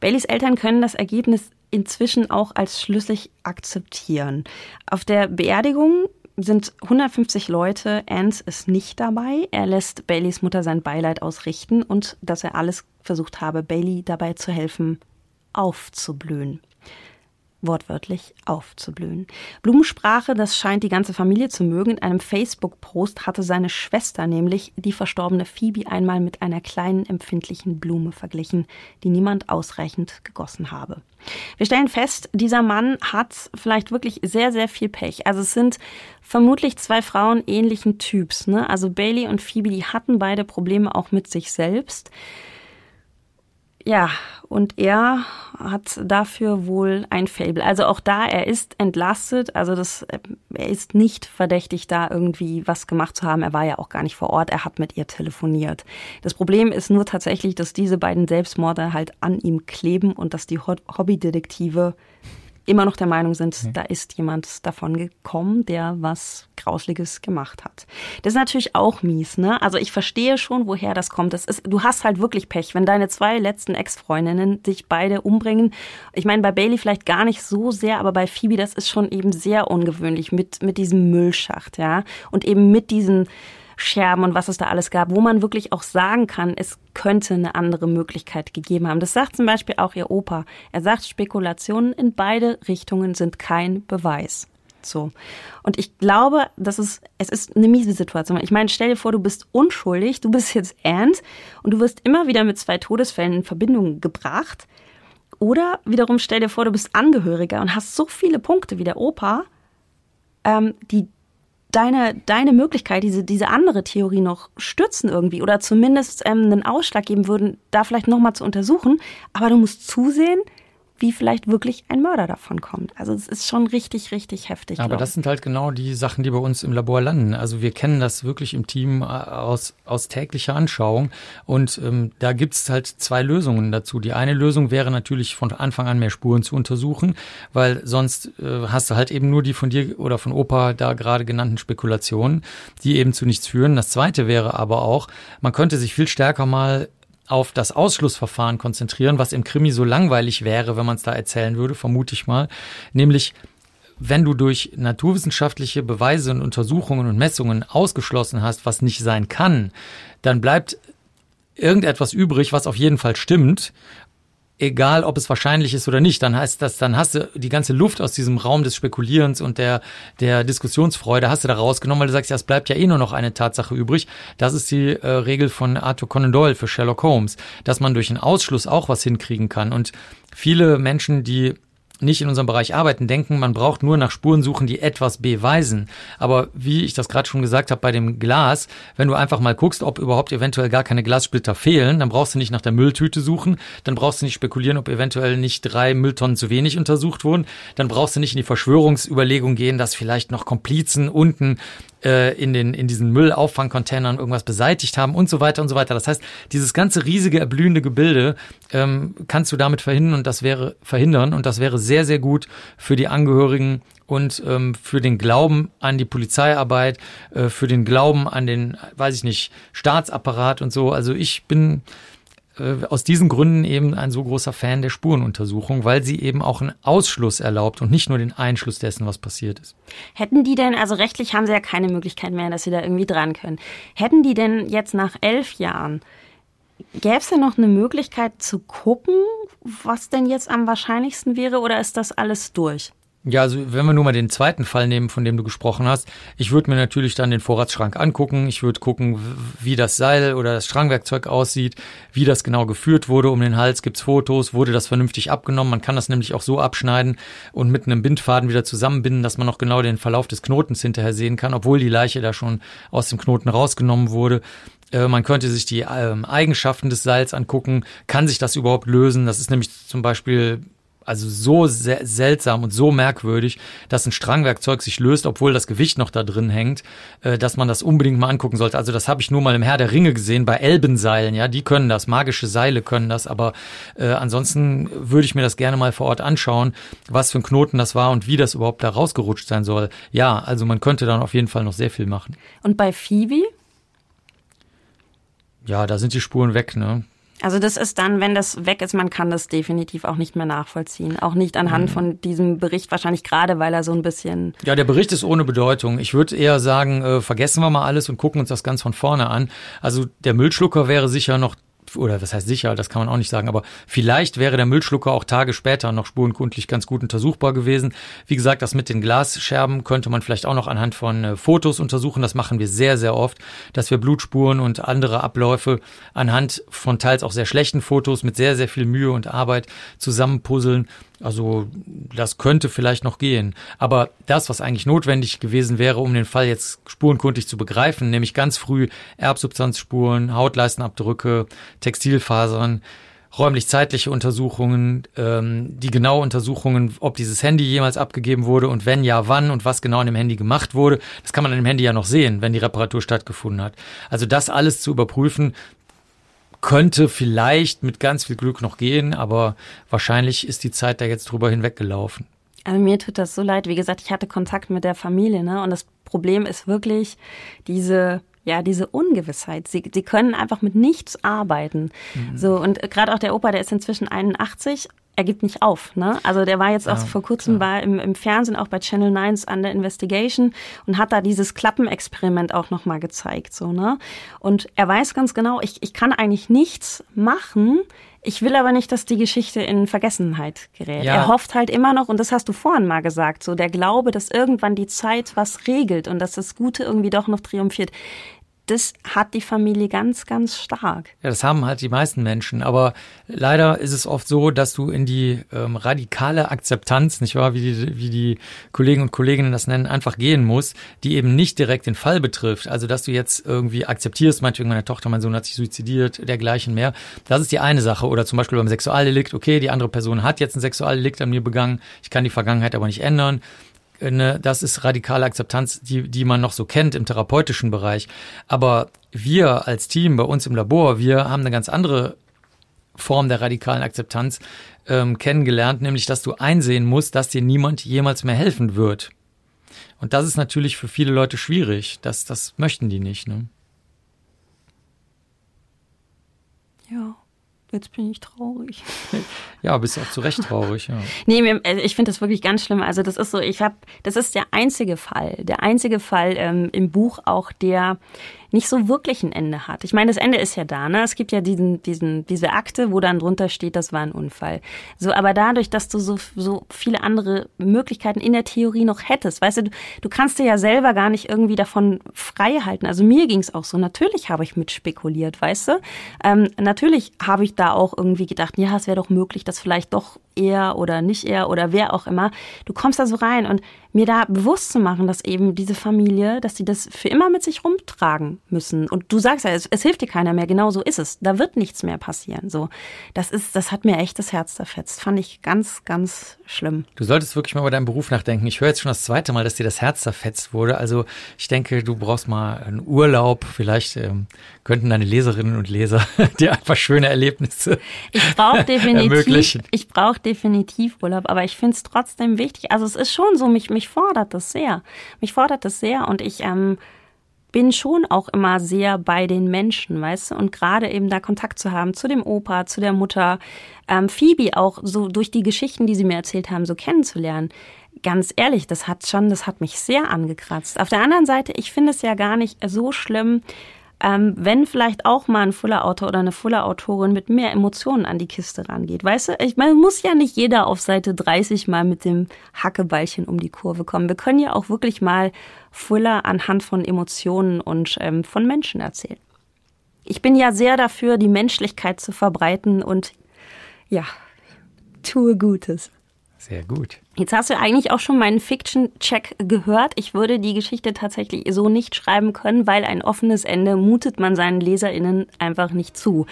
Baileys Eltern können das Ergebnis inzwischen auch als schlüssig akzeptieren. Auf der Beerdigung sind 150 Leute. Ant ist nicht dabei. Er lässt Baileys Mutter sein Beileid ausrichten und dass er alles versucht habe, Bailey dabei zu helfen, aufzublühen. Wortwörtlich aufzublühen. Blumensprache, das scheint die ganze Familie zu mögen. In einem Facebook-Post hatte seine Schwester nämlich die verstorbene Phoebe einmal mit einer kleinen empfindlichen Blume verglichen, die niemand ausreichend gegossen habe. Wir stellen fest, dieser Mann hat vielleicht wirklich sehr, sehr viel Pech. Also es sind vermutlich zwei Frauen ähnlichen Typs. Ne? Also Bailey und Phoebe, die hatten beide Probleme auch mit sich selbst. Ja, und er hat dafür wohl ein Fable. Also auch da, er ist entlastet, also das, er ist nicht verdächtig, da irgendwie was gemacht zu haben. Er war ja auch gar nicht vor Ort, er hat mit ihr telefoniert. Das Problem ist nur tatsächlich, dass diese beiden Selbstmorde halt an ihm kleben und dass die Hobbydetektive immer noch der Meinung sind, mhm. da ist jemand davon gekommen, der was Grausliges gemacht hat. Das ist natürlich auch mies, ne? Also ich verstehe schon, woher das kommt. Das ist, du hast halt wirklich Pech, wenn deine zwei letzten Ex-Freundinnen dich beide umbringen. Ich meine, bei Bailey vielleicht gar nicht so sehr, aber bei Phoebe, das ist schon eben sehr ungewöhnlich mit, mit diesem Müllschacht, ja? Und eben mit diesen Scherben und was es da alles gab, wo man wirklich auch sagen kann, es könnte eine andere Möglichkeit gegeben haben. Das sagt zum Beispiel auch ihr Opa. Er sagt, Spekulationen in beide Richtungen sind kein Beweis. So. Und ich glaube, das ist, es ist eine miese Situation. Ich meine, stell dir vor, du bist unschuldig, du bist jetzt Ant und du wirst immer wieder mit zwei Todesfällen in Verbindung gebracht. Oder wiederum stell dir vor, du bist Angehöriger und hast so viele Punkte wie der Opa, ähm, die deine, deine Möglichkeit, diese, diese andere Theorie noch stützen irgendwie oder zumindest ähm, einen Ausschlag geben würden, da vielleicht nochmal zu untersuchen. Aber du musst zusehen, wie vielleicht wirklich ein Mörder davon kommt. Also es ist schon richtig, richtig heftig. Aber das sind halt genau die Sachen, die bei uns im Labor landen. Also wir kennen das wirklich im Team äh, aus, aus täglicher Anschauung. Und ähm, da gibt's halt zwei Lösungen dazu. Die eine Lösung wäre natürlich von Anfang an mehr Spuren zu untersuchen, weil sonst äh, hast du halt eben nur die von dir oder von Opa da gerade genannten Spekulationen, die eben zu nichts führen. Das zweite wäre aber auch, man könnte sich viel stärker mal auf das Ausschlussverfahren konzentrieren, was im Krimi so langweilig wäre, wenn man es da erzählen würde, vermute ich mal. Nämlich, wenn du durch naturwissenschaftliche Beweise und Untersuchungen und Messungen ausgeschlossen hast, was nicht sein kann, dann bleibt irgendetwas übrig, was auf jeden Fall stimmt egal ob es wahrscheinlich ist oder nicht, dann heißt das, dann hast du die ganze Luft aus diesem Raum des Spekulierens und der, der Diskussionsfreude hast du da rausgenommen, weil du sagst, ja, es bleibt ja eh nur noch eine Tatsache übrig. Das ist die äh, Regel von Arthur Conan Doyle für Sherlock Holmes, dass man durch einen Ausschluss auch was hinkriegen kann. Und viele Menschen, die nicht in unserem Bereich arbeiten, denken, man braucht nur nach Spuren suchen, die etwas beweisen. Aber wie ich das gerade schon gesagt habe bei dem Glas, wenn du einfach mal guckst, ob überhaupt eventuell gar keine Glassplitter fehlen, dann brauchst du nicht nach der Mülltüte suchen, dann brauchst du nicht spekulieren, ob eventuell nicht drei Mülltonnen zu wenig untersucht wurden, dann brauchst du nicht in die Verschwörungsüberlegung gehen, dass vielleicht noch Komplizen unten äh, in, den, in diesen Müllauffangcontainern irgendwas beseitigt haben und so weiter und so weiter. Das heißt, dieses ganze riesige, erblühende Gebilde ähm, kannst du damit verhindern und das wäre verhindern und das wäre sehr, sehr gut für die Angehörigen und ähm, für den Glauben an die Polizeiarbeit, äh, für den Glauben an den, weiß ich nicht, Staatsapparat und so. Also ich bin äh, aus diesen Gründen eben ein so großer Fan der Spurenuntersuchung, weil sie eben auch einen Ausschluss erlaubt und nicht nur den Einschluss dessen, was passiert ist. Hätten die denn, also rechtlich haben sie ja keine Möglichkeit mehr, dass sie da irgendwie dran können. Hätten die denn jetzt nach elf Jahren, gäbe es denn noch eine Möglichkeit zu gucken, was denn jetzt am wahrscheinlichsten wäre oder ist das alles durch? Ja, also wenn wir nur mal den zweiten Fall nehmen, von dem du gesprochen hast, ich würde mir natürlich dann den Vorratsschrank angucken. Ich würde gucken, wie das Seil oder das Strangwerkzeug aussieht, wie das genau geführt wurde um den Hals. Gibt's Fotos? Wurde das vernünftig abgenommen? Man kann das nämlich auch so abschneiden und mit einem Bindfaden wieder zusammenbinden, dass man noch genau den Verlauf des Knotens hinterher sehen kann, obwohl die Leiche da schon aus dem Knoten rausgenommen wurde. Äh, man könnte sich die ähm, Eigenschaften des Seils angucken. Kann sich das überhaupt lösen? Das ist nämlich zum Beispiel also so se seltsam und so merkwürdig, dass ein Strangwerkzeug sich löst, obwohl das Gewicht noch da drin hängt, äh, dass man das unbedingt mal angucken sollte. Also das habe ich nur mal im Herr der Ringe gesehen, bei Elbenseilen, ja, die können das, magische Seile können das, aber äh, ansonsten würde ich mir das gerne mal vor Ort anschauen, was für ein Knoten das war und wie das überhaupt da rausgerutscht sein soll. Ja, also man könnte dann auf jeden Fall noch sehr viel machen. Und bei Phoebe? Ja, da sind die Spuren weg, ne? Also das ist dann, wenn das weg ist, man kann das definitiv auch nicht mehr nachvollziehen. Auch nicht anhand mhm. von diesem Bericht, wahrscheinlich gerade, weil er so ein bisschen. Ja, der Bericht ist ohne Bedeutung. Ich würde eher sagen, äh, vergessen wir mal alles und gucken uns das ganz von vorne an. Also der Müllschlucker wäre sicher noch oder was heißt sicher, das kann man auch nicht sagen, aber vielleicht wäre der Müllschlucker auch Tage später noch spurenkundlich ganz gut untersuchbar gewesen. Wie gesagt, das mit den Glasscherben könnte man vielleicht auch noch anhand von äh, Fotos untersuchen. Das machen wir sehr, sehr oft, dass wir Blutspuren und andere Abläufe anhand von teils auch sehr schlechten Fotos mit sehr, sehr viel Mühe und Arbeit zusammenpuzzeln also das könnte vielleicht noch gehen. Aber das, was eigentlich notwendig gewesen wäre, um den Fall jetzt spurenkundig zu begreifen, nämlich ganz früh Erbsubstanzspuren, Hautleistenabdrücke, Textilfasern, räumlich-zeitliche Untersuchungen, ähm, die genaue Untersuchungen, ob dieses Handy jemals abgegeben wurde und wenn ja, wann und was genau an dem Handy gemacht wurde. Das kann man an dem Handy ja noch sehen, wenn die Reparatur stattgefunden hat. Also das alles zu überprüfen, könnte vielleicht mit ganz viel Glück noch gehen, aber wahrscheinlich ist die Zeit da jetzt drüber hinweggelaufen. Also mir tut das so leid. Wie gesagt, ich hatte Kontakt mit der Familie, ne? Und das Problem ist wirklich diese ja, diese Ungewissheit. Sie, sie können einfach mit nichts arbeiten. Mhm. So, und gerade auch der Opa, der ist inzwischen 81 er gibt nicht auf. Ne? Also der war jetzt auch ja, vor kurzem war im, im Fernsehen, auch bei Channel 9 an der Investigation und hat da dieses Klappenexperiment auch nochmal gezeigt. So, ne? Und er weiß ganz genau, ich, ich kann eigentlich nichts machen. Ich will aber nicht, dass die Geschichte in Vergessenheit gerät. Ja. Er hofft halt immer noch, und das hast du vorhin mal gesagt, so der Glaube, dass irgendwann die Zeit was regelt und dass das Gute irgendwie doch noch triumphiert das hat die Familie ganz, ganz stark. Ja, das haben halt die meisten Menschen. Aber leider ist es oft so, dass du in die ähm, radikale Akzeptanz, nicht wahr, wie die, wie die Kollegen und Kolleginnen das nennen, einfach gehen musst, die eben nicht direkt den Fall betrifft. Also, dass du jetzt irgendwie akzeptierst, meinetwegen meine Tochter, mein Sohn hat sich suizidiert, dergleichen mehr. Das ist die eine Sache. Oder zum Beispiel beim Sexualdelikt, okay, die andere Person hat jetzt ein Sexualdelikt an mir begangen, ich kann die Vergangenheit aber nicht ändern ne, das ist radikale Akzeptanz, die, die man noch so kennt im therapeutischen Bereich. Aber wir als Team bei uns im Labor, wir haben eine ganz andere Form der radikalen Akzeptanz ähm, kennengelernt, nämlich dass du einsehen musst, dass dir niemand jemals mehr helfen wird. Und das ist natürlich für viele Leute schwierig. Das, das möchten die nicht. Ne? Ja. Jetzt bin ich traurig. Ja, bist auch zu Recht traurig, ja. nee, also ich finde das wirklich ganz schlimm. Also das ist so, ich habe, das ist der einzige Fall, der einzige Fall ähm, im Buch auch, der nicht so wirklich ein Ende hat. Ich meine, das Ende ist ja da, ne? Es gibt ja diesen, diesen, diese Akte, wo dann drunter steht, das war ein Unfall. So, aber dadurch, dass du so, so viele andere Möglichkeiten in der Theorie noch hättest, weißt du, du, du kannst dir ja selber gar nicht irgendwie davon frei halten. Also mir ging es auch so. Natürlich habe ich mit spekuliert, weißt du? Ähm, natürlich habe ich da auch irgendwie gedacht, ja, es wäre doch möglich, dass vielleicht doch er oder nicht er oder wer auch immer. Du kommst da so rein und mir da bewusst zu machen, dass eben diese Familie, dass sie das für immer mit sich rumtragen müssen. Und du sagst ja, es, es hilft dir keiner mehr. Genau so ist es. Da wird nichts mehr passieren. So, das ist, das hat mir echt das Herz zerfetzt. Fand ich ganz, ganz schlimm. Du solltest wirklich mal über deinen Beruf nachdenken. Ich höre jetzt schon das zweite Mal, dass dir das Herz zerfetzt wurde. Also ich denke, du brauchst mal einen Urlaub. Vielleicht ähm, könnten deine Leserinnen und Leser dir einfach schöne Erlebnisse ich brauche definitiv, Ich brauche definitiv Urlaub, aber ich finde es trotzdem wichtig. Also es ist schon so, mich, mich fordert das sehr. Mich fordert das sehr und ich ähm, bin schon auch immer sehr bei den Menschen, weißt du, und gerade eben da Kontakt zu haben zu dem Opa, zu der Mutter, ähm, Phoebe auch so durch die Geschichten, die sie mir erzählt haben, so kennenzulernen. Ganz ehrlich, das hat schon, das hat mich sehr angekratzt. Auf der anderen Seite, ich finde es ja gar nicht so schlimm, ähm, wenn vielleicht auch mal ein Fuller-Autor oder eine Fuller-Autorin mit mehr Emotionen an die Kiste rangeht. Weißt du, ich meine, muss ja nicht jeder auf Seite 30 mal mit dem Hackebeilchen um die Kurve kommen. Wir können ja auch wirklich mal Fuller anhand von Emotionen und ähm, von Menschen erzählen. Ich bin ja sehr dafür, die Menschlichkeit zu verbreiten und ja, tue Gutes. Sehr gut. Jetzt hast du eigentlich auch schon meinen Fiction-Check gehört. Ich würde die Geschichte tatsächlich so nicht schreiben können, weil ein offenes Ende mutet man seinen LeserInnen einfach nicht zu.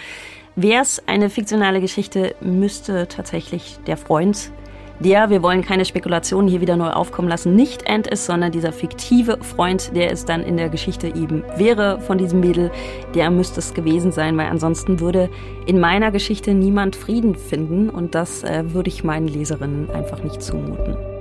Wäre es eine fiktionale Geschichte, müsste tatsächlich der Freund der, wir wollen keine Spekulationen hier wieder neu aufkommen lassen, nicht End ist, sondern dieser fiktive Freund, der es dann in der Geschichte eben wäre von diesem Mädel, der müsste es gewesen sein, weil ansonsten würde in meiner Geschichte niemand Frieden finden und das äh, würde ich meinen Leserinnen einfach nicht zumuten.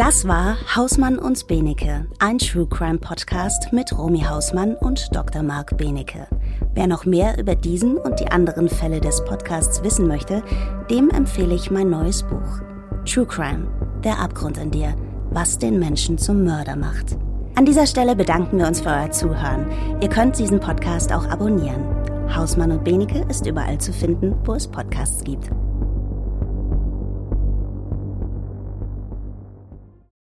Das war Hausmann und Benecke, ein True Crime Podcast mit Romy Hausmann und Dr. Marc Benecke. Wer noch mehr über diesen und die anderen Fälle des Podcasts wissen möchte, dem empfehle ich mein neues Buch. True Crime, der Abgrund in dir, was den Menschen zum Mörder macht. An dieser Stelle bedanken wir uns für euer Zuhören. Ihr könnt diesen Podcast auch abonnieren. Hausmann und Benecke ist überall zu finden, wo es Podcasts gibt.